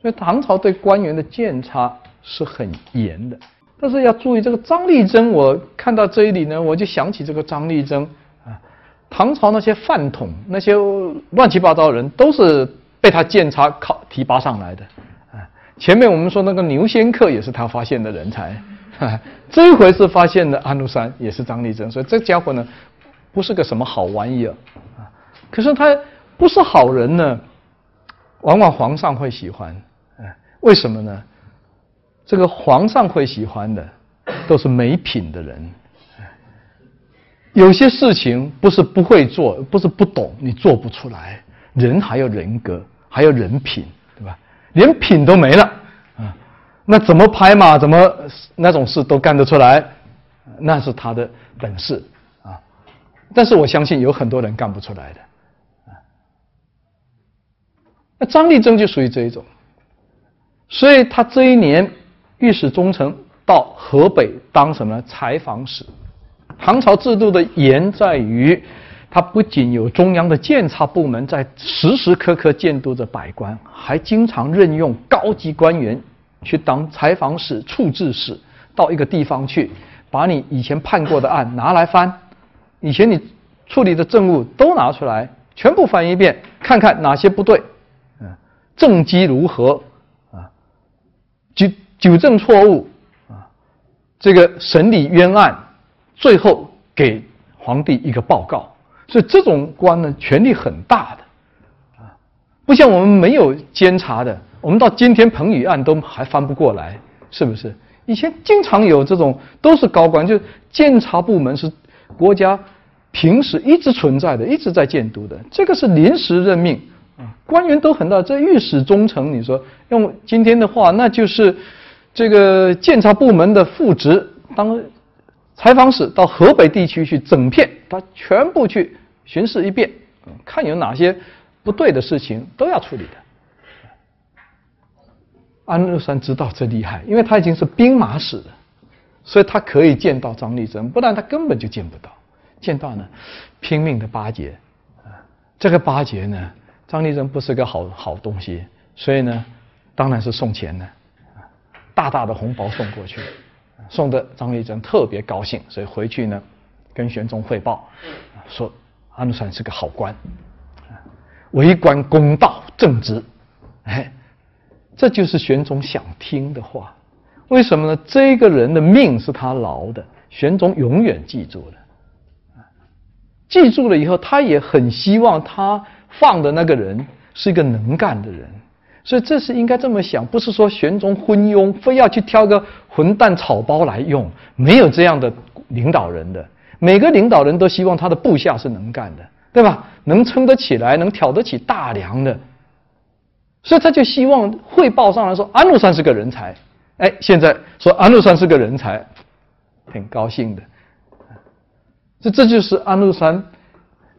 所以唐朝对官员的监察是很严的，但是要注意这个张立珍，我看到这里呢，我就想起这个张立珍啊，唐朝那些饭桶、那些乱七八糟的人，都是被他监察考提拔上来的啊。前面我们说那个牛仙客也是他发现的人才，这一回是发现的安禄山也是张立珍，所以这家伙呢，不是个什么好玩意儿啊。可是他不是好人呢，往往皇上会喜欢。为什么呢？这个皇上会喜欢的，都是没品的人。有些事情不是不会做，不是不懂，你做不出来。人还有人格，还有人品，对吧？连品都没了，那怎么拍马，怎么那种事都干得出来？那是他的本事啊。但是我相信有很多人干不出来的。那张立珍就属于这一种。所以他这一年御史中丞到河北当什么采访使？唐朝制度的严在于，他不仅有中央的监察部门在时时刻刻监督着百官，还经常任用高级官员去当采访使、处置使，到一个地方去，把你以前判过的案拿来翻，以前你处理的政务都拿出来，全部翻一遍，看看哪些不对，嗯，政绩如何啊。纠纠正错误啊，这个审理冤案，最后给皇帝一个报告。所以这种官呢，权力很大的啊，不像我们没有监察的，我们到今天彭宇案都还翻不过来，是不是？以前经常有这种，都是高官，就监察部门是国家平时一直存在的，一直在监督的，这个是临时任命。啊，官员都很大，这御史中丞，你说用今天的话，那就是这个监察部门的副职，当采访使到河北地区去，整片他全部去巡视一遍，看有哪些不对的事情都要处理的。安禄山知道这厉害，因为他已经是兵马使了，所以他可以见到张立珍，不然他根本就见不到。见到呢，拼命的巴结，这个巴结呢。张立珍不是个好好东西，所以呢，当然是送钱的，大大的红包送过去，送的张立珍特别高兴，所以回去呢，跟玄宗汇报，说安禄山是个好官，为官公道正直，哎，这就是玄宗想听的话。为什么呢？这个人的命是他劳的，玄宗永远记住了。记住了以后，他也很希望他放的那个人是一个能干的人。所以这是应该这么想，不是说玄宗昏庸，非要去挑个混蛋草包来用，没有这样的领导人的。每个领导人都希望他的部下是能干的，对吧？能撑得起来，能挑得起大梁的。所以他就希望汇报上来说，安禄山是个人才。哎，现在说安禄山是个人才，挺高兴的。这这就是安禄山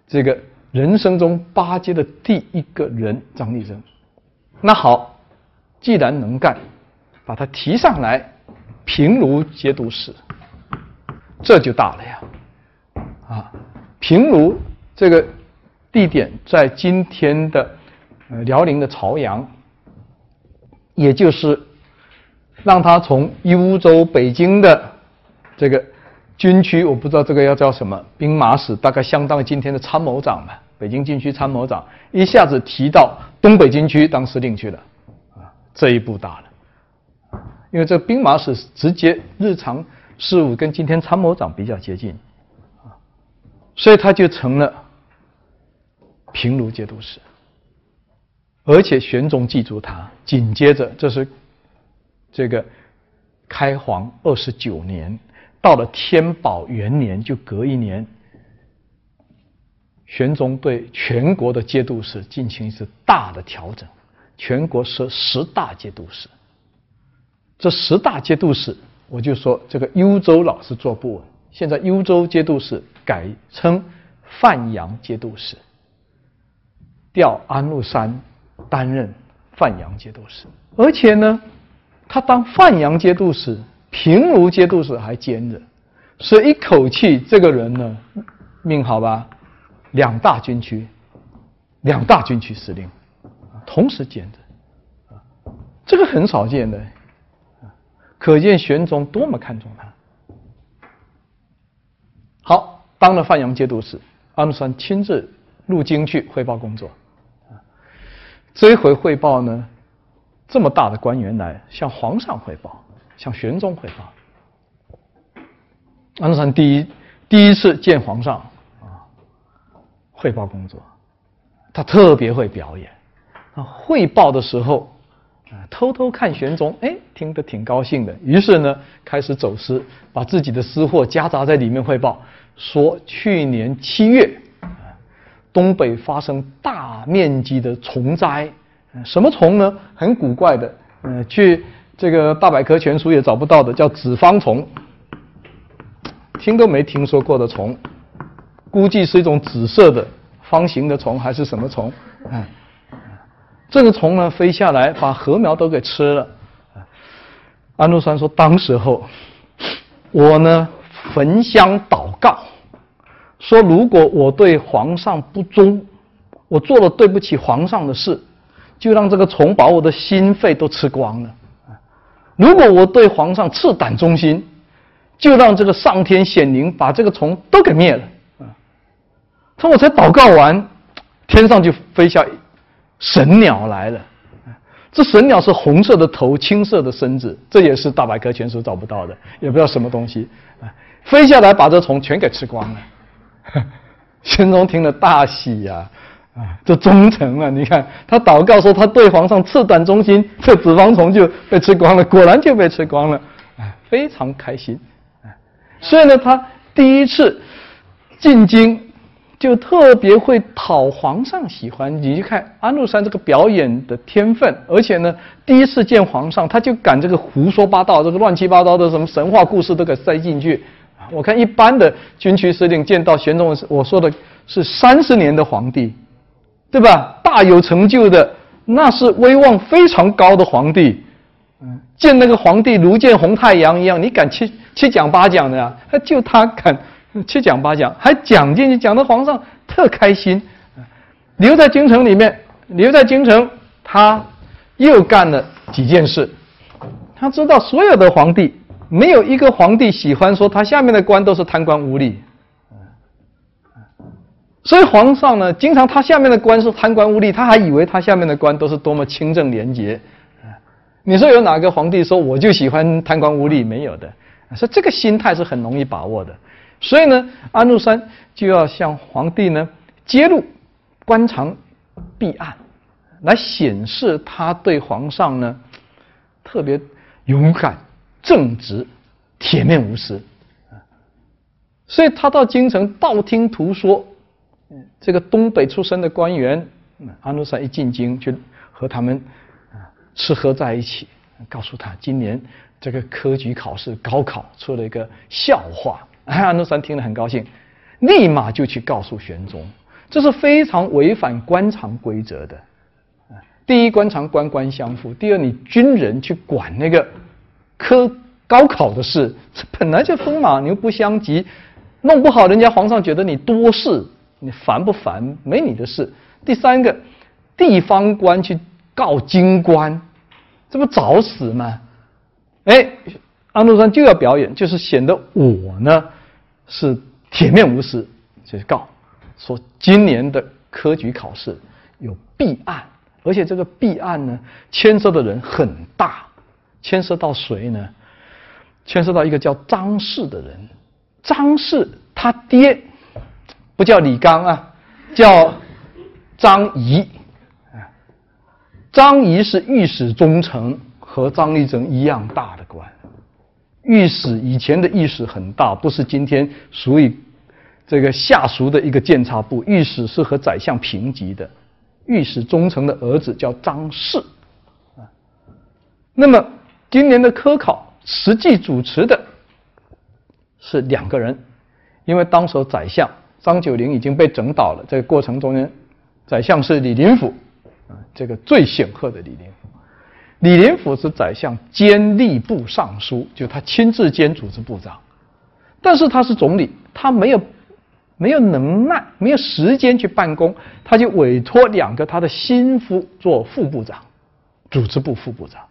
这个人生中巴结的第一个人，张立生。那好，既然能干，把他提上来，平卢节度使，这就大了呀！啊，平卢这个地点在今天的呃辽宁的朝阳，也就是让他从幽州、北京的这个军区，我不知道这个要叫什么兵马使，大概相当于今天的参谋长吧。北京军区参谋长一下子提到东北军区当司令去了，啊，这一步大了，因为这兵马使直接日常事务跟今天参谋长比较接近，啊，所以他就成了平卢节度使，而且玄宗记住他，紧接着这是这个开皇二十九年，到了天宝元年，就隔一年。玄宗对全国的节度使进行一次大的调整，全国设十大节度使。这十大节度使，我就说这个幽州老是坐不稳，现在幽州节度使改称范阳节度使，调安禄山担任范阳节度使，而且呢，他当范阳节度使、平卢节度使还兼着，所以一口气这个人呢，命好吧？两大军区，两大军区司令，同时兼着，这个很少见的，可见玄宗多么看重他。好，当了范阳节度使，安禄山亲自入京去汇报工作，这回汇报呢，这么大的官员来向皇上汇报，向玄宗汇报，安禄山第一第一次见皇上啊。汇报工作，他特别会表演。他，汇报的时候，啊，偷偷看玄宗，哎，听得挺高兴的。于是呢，开始走私，把自己的私货夹杂在里面汇报，说去年七月，东北发生大面积的虫灾。什么虫呢？很古怪的，嗯，去这个大百科全书也找不到的，叫紫方虫，听都没听说过的虫。估计是一种紫色的方形的虫，还是什么虫？哎，这个虫呢，飞下来把禾苗都给吃了。安禄山说：“当时候，我呢焚香祷告，说如果我对皇上不忠，我做了对不起皇上的事，就让这个虫把我的心肺都吃光了。如果我对皇上赤胆忠心，就让这个上天显灵，把这个虫都给灭了。”他我才祷告完，天上就飞下神鸟来了。这神鸟是红色的头，青色的身子，这也是大百科全书找不到的，也不知道什么东西。飞下来把这虫全给吃光了。玄宗听了大喜呀，啊，这忠诚啊！你看他祷告说他对皇上赤胆忠心，这紫方虫就被吃光了，果然就被吃光了，哎，非常开心。所以呢，他第一次进京。就特别会讨皇上喜欢。你去看安禄山这个表演的天分，而且呢，第一次见皇上，他就敢这个胡说八道，这个乱七八糟的什么神话故事都给塞进去。我看一般的军区司令见到玄宗，我说的是三十年的皇帝，对吧？大有成就的，那是威望非常高的皇帝。嗯，见那个皇帝如见红太阳一样，你敢七七讲八讲的呀？就他敢。七讲八讲，还讲进去，讲的皇上特开心。留在京城里面，留在京城，他又干了几件事。他知道所有的皇帝，没有一个皇帝喜欢说他下面的官都是贪官污吏。所以皇上呢，经常他下面的官是贪官污吏，他还以为他下面的官都是多么清正廉洁。你说有哪个皇帝说我就喜欢贪官污吏？没有的。所以这个心态是很容易把握的。所以呢，安禄山就要向皇帝呢揭露官场弊案，来显示他对皇上呢特别勇敢、正直、铁面无私。啊所以他到京城道听途说，这个东北出身的官员，嗯安禄山一进京就和他们吃喝在一起，告诉他今年这个科举考试高考出了一个笑话。安禄山听了很高兴，立马就去告诉玄宗，这是非常违反官场规则的。第一，官场官官相护；第二，你军人去管那个科高考的事，这本来就风马牛不相及。弄不好，人家皇上觉得你多事，你烦不烦？没你的事。第三个，地方官去告京官，这不找死吗？哎，安禄山就要表演，就是显得我呢是铁面无私，就是告说今年的科举考试有弊案，而且这个弊案呢牵涉的人很大，牵涉到谁呢？牵涉到一个叫张氏的人。张氏他爹不叫李刚啊，叫张仪啊。张仪是御史中丞，和张立珍一样大的官。御史以前的御史很大，不是今天属于这个下属的一个监察部。御史是和宰相平级的。御史中丞的儿子叫张氏啊。那么今年的科考实际主持的。是两个人，因为当时宰相张九龄已经被整倒了。这个过程中间，宰相是李林甫，啊，这个最显赫的李林甫。李林甫是宰相兼吏部尚书，就他亲自兼组织部长。但是他是总理，他没有没有能耐，没有时间去办公，他就委托两个他的心腹做副部长，组织部副部长。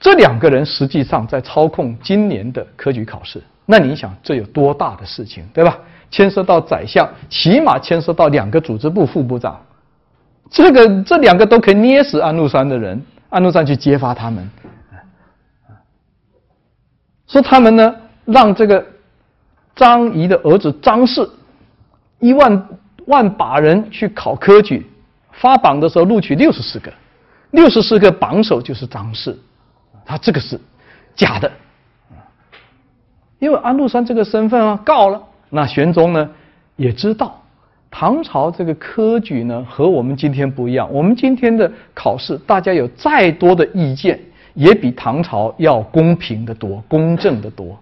这两个人实际上在操控今年的科举考试。那你想，这有多大的事情，对吧？牵涉到宰相，起码牵涉到两个组织部副部长，这个这两个都可以捏死安禄山的人，安禄山去揭发他们，说他们呢让这个张仪的儿子张氏一万万把人去考科举，发榜的时候录取六十四个，六十四个榜首就是张氏，他这个是假的。因为安禄山这个身份啊，告了。那玄宗呢，也知道唐朝这个科举呢和我们今天不一样。我们今天的考试，大家有再多的意见，也比唐朝要公平的多，公正的多。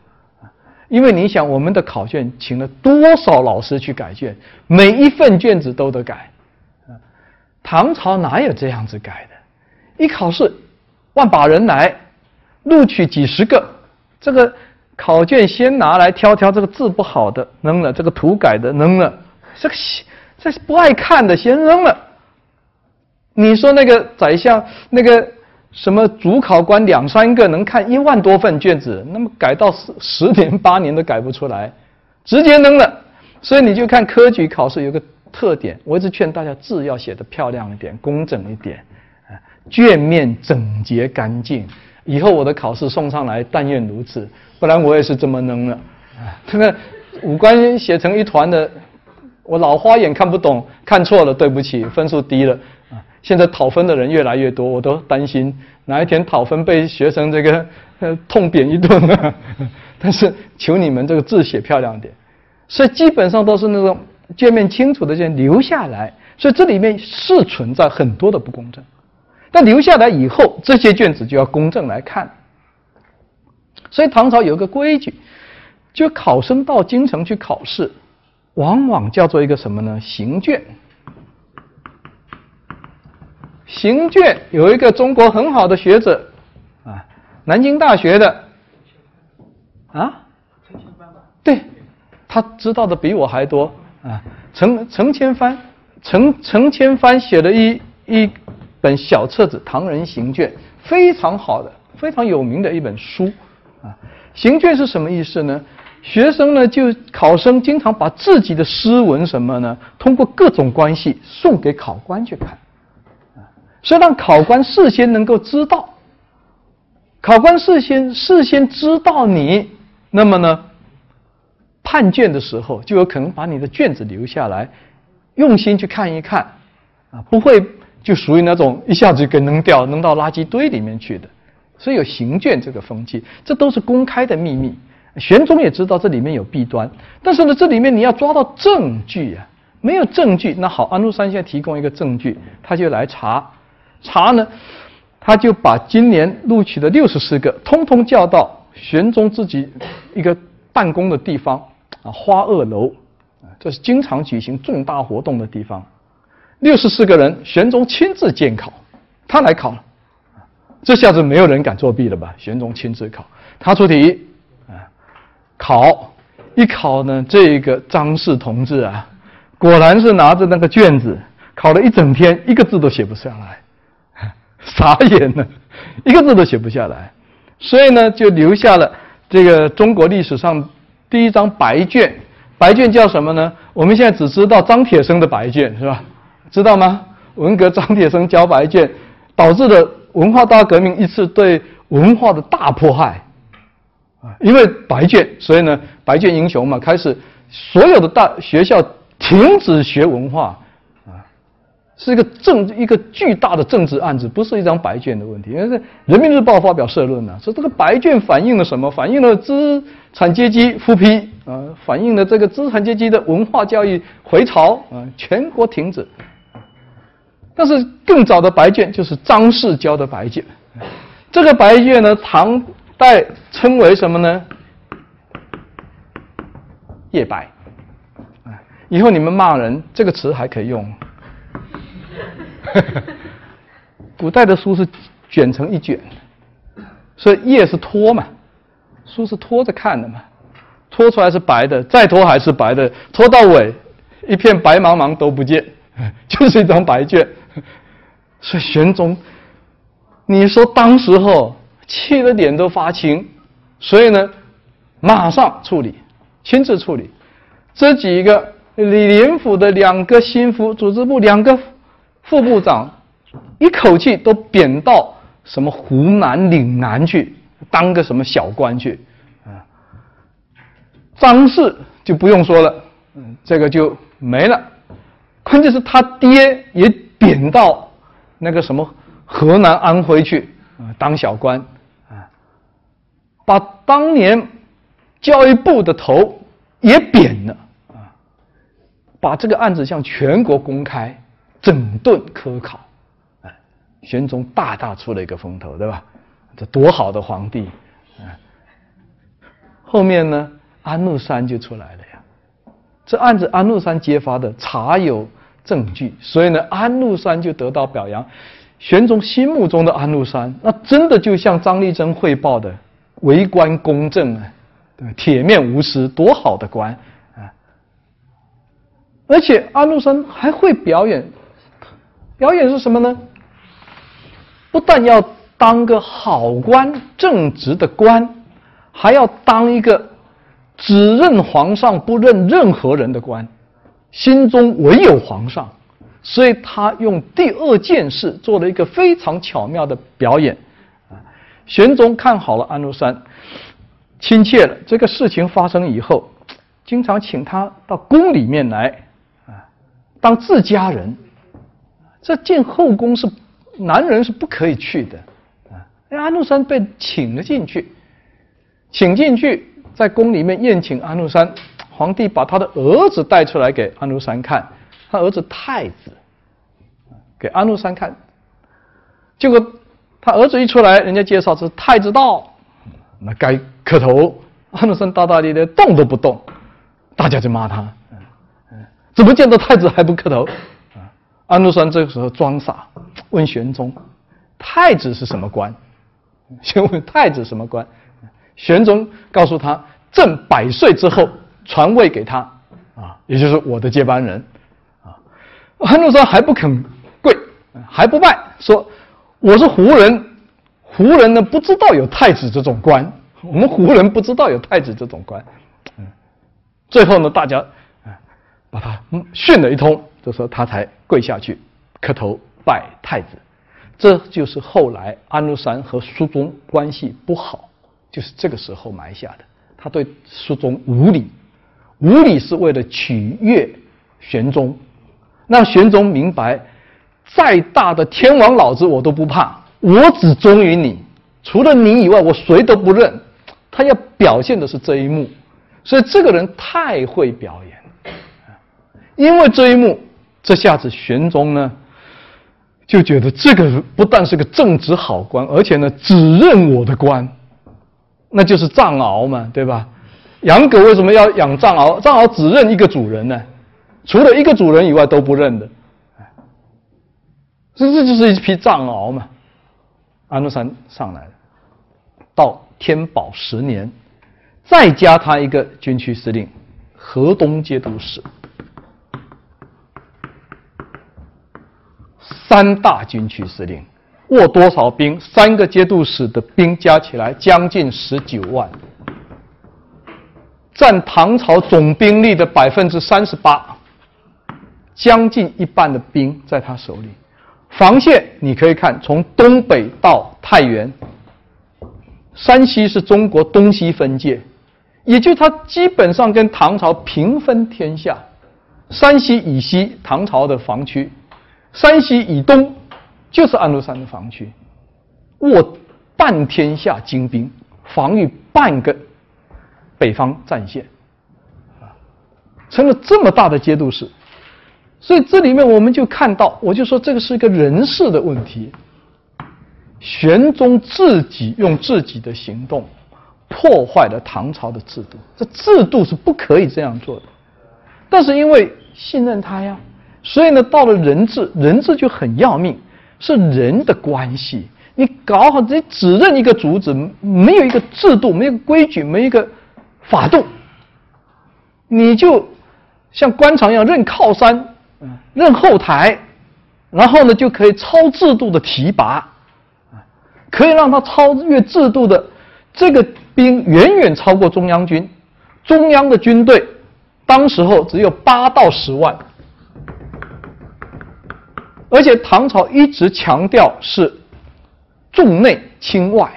因为你想，我们的考卷请了多少老师去改卷，每一份卷子都得改。唐朝哪有这样子改的？一考试，万把人来，录取几十个，这个。考卷先拿来挑挑，这个字不好的扔了，这个图改的扔了，这个这是不爱看的先扔了。你说那个宰相那个什么主考官两三个能看一万多份卷子，那么改到十十年八年都改不出来，直接扔了。所以你就看科举考试有个特点，我一直劝大家字要写的漂亮一点，工整一点，啊卷面整洁干净。以后我的考试送上来，但愿如此，不然我也是这么扔了。这个五官写成一团的，我老花眼看不懂，看错了，对不起，分数低了。啊，现在讨分的人越来越多，我都担心哪一天讨分被学生这个痛扁一顿了。但是求你们这个字写漂亮点，所以基本上都是那种界面清楚的卷留下来，所以这里面是存在很多的不公正。但留下来以后，这些卷子就要公正来看。所以唐朝有个规矩，就考生到京城去考试，往往叫做一个什么呢？行卷。行卷有一个中国很好的学者啊，南京大学的啊，对，他知道的比我还多啊。陈陈千帆，陈陈千帆写了一一。本小册子《唐人行卷》非常好的、非常有名的一本书啊。行卷是什么意思呢？学生呢，就考生经常把自己的诗文什么呢，通过各种关系送给考官去看啊，所以让考官事先能够知道考官事先事先知道你，那么呢，判卷的时候就有可能把你的卷子留下来，用心去看一看，啊，不会就属于那种一下子给扔掉，扔到垃圾堆里面去的。所以有行卷这个风气，这都是公开的秘密。玄宗也知道这里面有弊端，但是呢，这里面你要抓到证据啊，没有证据，那好，安禄山现在提供一个证据，他就来查，查呢，他就把今年录取的六十四个，通通叫到玄宗自己一个办公的地方啊，花萼楼，这是经常举行重大活动的地方，六十四个人，玄宗亲自监考，他来考。这下子没有人敢作弊了吧？玄宗亲自考，他出题，啊，考一考呢，这个张氏同志啊，果然是拿着那个卷子考了一整天，一个字都写不下来，傻眼了，一个字都写不下来，所以呢，就留下了这个中国历史上第一张白卷，白卷叫什么呢？我们现在只知道张铁生的白卷是吧？知道吗？文革张铁生交白卷导致的。文化大革命一次对文化的大迫害，啊，因为白卷，所以呢，白卷英雄嘛，开始所有的大学校停止学文化，啊，是一个政一个巨大的政治案子，不是一张白卷的问题。因为是《人民日报》发表社论呢，说这个白卷反映了什么？反映了资产阶级复批，啊，反映了这个资产阶级的文化教育回潮，啊，全国停止。但是更早的白卷就是张氏教的白卷，这个白卷呢，唐代称为什么呢？夜白。以后你们骂人这个词还可以用。古代的书是卷成一卷，所以页是拖嘛，书是拖着看的嘛，拖出来是白的，再拖还是白的，拖到尾一片白茫茫都不见，就是一张白卷。所以玄宗，你说当时候气得脸都发青，所以呢，马上处理，亲自处理。这几个李林甫的两个心腹，组织部两个副部长，一口气都贬到什么湖南岭南去当个什么小官去。张氏就不用说了，嗯，这个就没了。关键是他爹也贬到。那个什么河南安徽去啊当小官啊，把当年教育部的头也贬了啊，把这个案子向全国公开，整顿科考，哎，玄宗大大出了一个风头，对吧？这多好的皇帝啊！后面呢，安禄山就出来了呀。这案子安禄山揭发的，查有。证据，所以呢，安禄山就得到表扬。玄宗心目中的安禄山，那真的就像张立珍汇报的，为官公正啊，对铁面无私，多好的官啊！而且安禄山还会表演，表演是什么呢？不但要当个好官、正直的官，还要当一个只认皇上不认任何人的官。心中唯有皇上，所以他用第二件事做了一个非常巧妙的表演。啊，玄宗看好了安禄山，亲切了。这个事情发生以后，经常请他到宫里面来，啊，当自家人。这进后宫是男人是不可以去的，啊，安禄山被请了进去，请进去，在宫里面宴请安禄山。皇帝把他的儿子带出来给安禄山看，他儿子太子，给安禄山看，结果他儿子一出来，人家介绍是太子到，那该磕头，安禄山大大咧咧动都不动，大家就骂他，怎么见到太子还不磕头？安禄山这个时候装傻，问玄宗，太子是什么官？先问太子什么官？玄宗告诉他，朕百岁之后。传位给他，啊，也就是我的接班人，啊，安禄山还不肯跪，还不拜，说我是胡人，胡人呢不知道有太子这种官，我们胡人不知道有太子这种官，嗯，最后呢，大家啊把他训了一通，这时候他才跪下去磕头拜太子，这就是后来安禄山和苏宗关系不好，就是这个时候埋下的。他对苏宗无礼，无礼是为了取悦玄宗，让玄宗明白，再大的天王老子我都不怕，我只忠于你，除了你以外我谁都不认。他要表现的是这一幕，所以这个人太会表演，因为这一幕，这下子玄宗呢。就觉得这个不但是个正直好官，而且呢只认我的官，那就是藏獒嘛，对吧？养狗为什么要养藏獒？藏獒只认一个主人呢，除了一个主人以外都不认的，这这就是一匹藏獒嘛。安禄山上来了，到天宝十年，再加他一个军区司令，河东节度使。三大军区司令，握多少兵？三个节度使的兵加起来将近十九万，占唐朝总兵力的百分之三十八，将近一半的兵在他手里。防线你可以看，从东北到太原，山西是中国东西分界，也就他基本上跟唐朝平分天下。山西以西，唐朝的防区。山西以东就是安禄山的防区，握半天下精兵，防御半个北方战线，啊，成了这么大的节度使。所以这里面我们就看到，我就说这个是一个人事的问题。玄宗自己用自己的行动破坏了唐朝的制度，这制度是不可以这样做的。但是因为信任他呀。所以呢，到了人治，人治就很要命，是人的关系。你搞好，你只认一个主子，没有一个制度，没有规矩，没一个法度，你就像官场一样认靠山，认后台，然后呢就可以超制度的提拔，可以让他超越制度的这个兵远远超过中央军，中央的军队当时候只有八到十万。而且唐朝一直强调是重内轻外，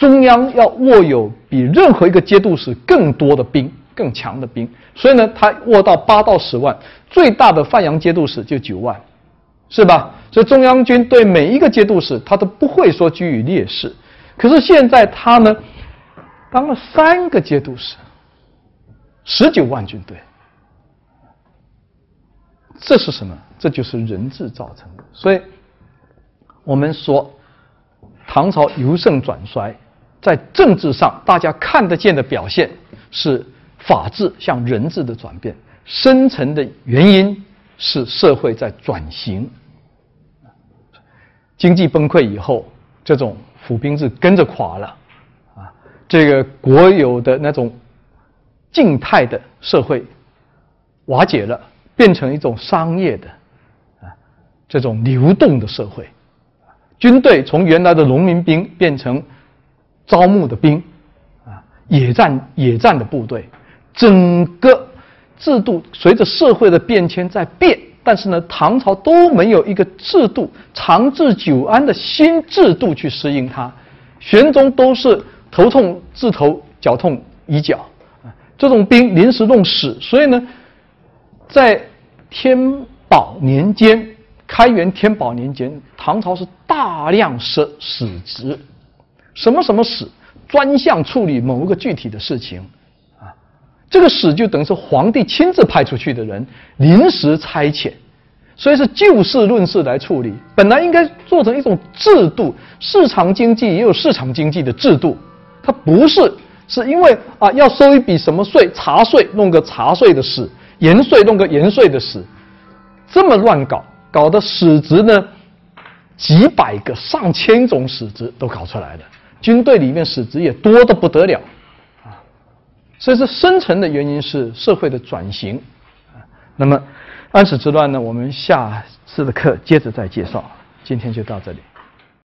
中央要握有比任何一个节度使更多的兵、更强的兵，所以呢，他握到八到十万，最大的范阳节度使就九万，是吧？所以中央军对每一个节度使，他都不会说居于劣势。可是现在他呢，当了三个节度使，十九万军队。这是什么？这就是人治造成的。所以，我们说唐朝由盛转衰，在政治上大家看得见的表现是法治向人治的转变，深层的原因是社会在转型。经济崩溃以后，这种府兵制跟着垮了，啊，这个国有的那种静态的社会瓦解了。变成一种商业的啊，这种流动的社会，军队从原来的农民兵变成招募的兵，啊，野战野战的部队，整个制度随着社会的变迁在变，但是呢，唐朝都没有一个制度长治久安的新制度去适应它，玄宗都是头痛治头，脚痛医脚，啊，这种兵临时弄死，所以呢，在天宝年间，开元天宝年间，唐朝是大量设史职，什么什么史，专项处理某一个具体的事情，啊，这个史就等于是皇帝亲自派出去的人，临时差遣，所以是就事论事来处理。本来应该做成一种制度，市场经济也有市场经济的制度，它不是，是因为啊要收一笔什么税，茶税，弄个茶税的史。盐税弄个盐税的史，这么乱搞，搞的史职呢，几百个、上千种史职都搞出来了。军队里面死职也多得不得了，啊，所以这深层的原因是社会的转型。啊，那么安史之乱呢，我们下次的课接着再介绍。今天就到这里。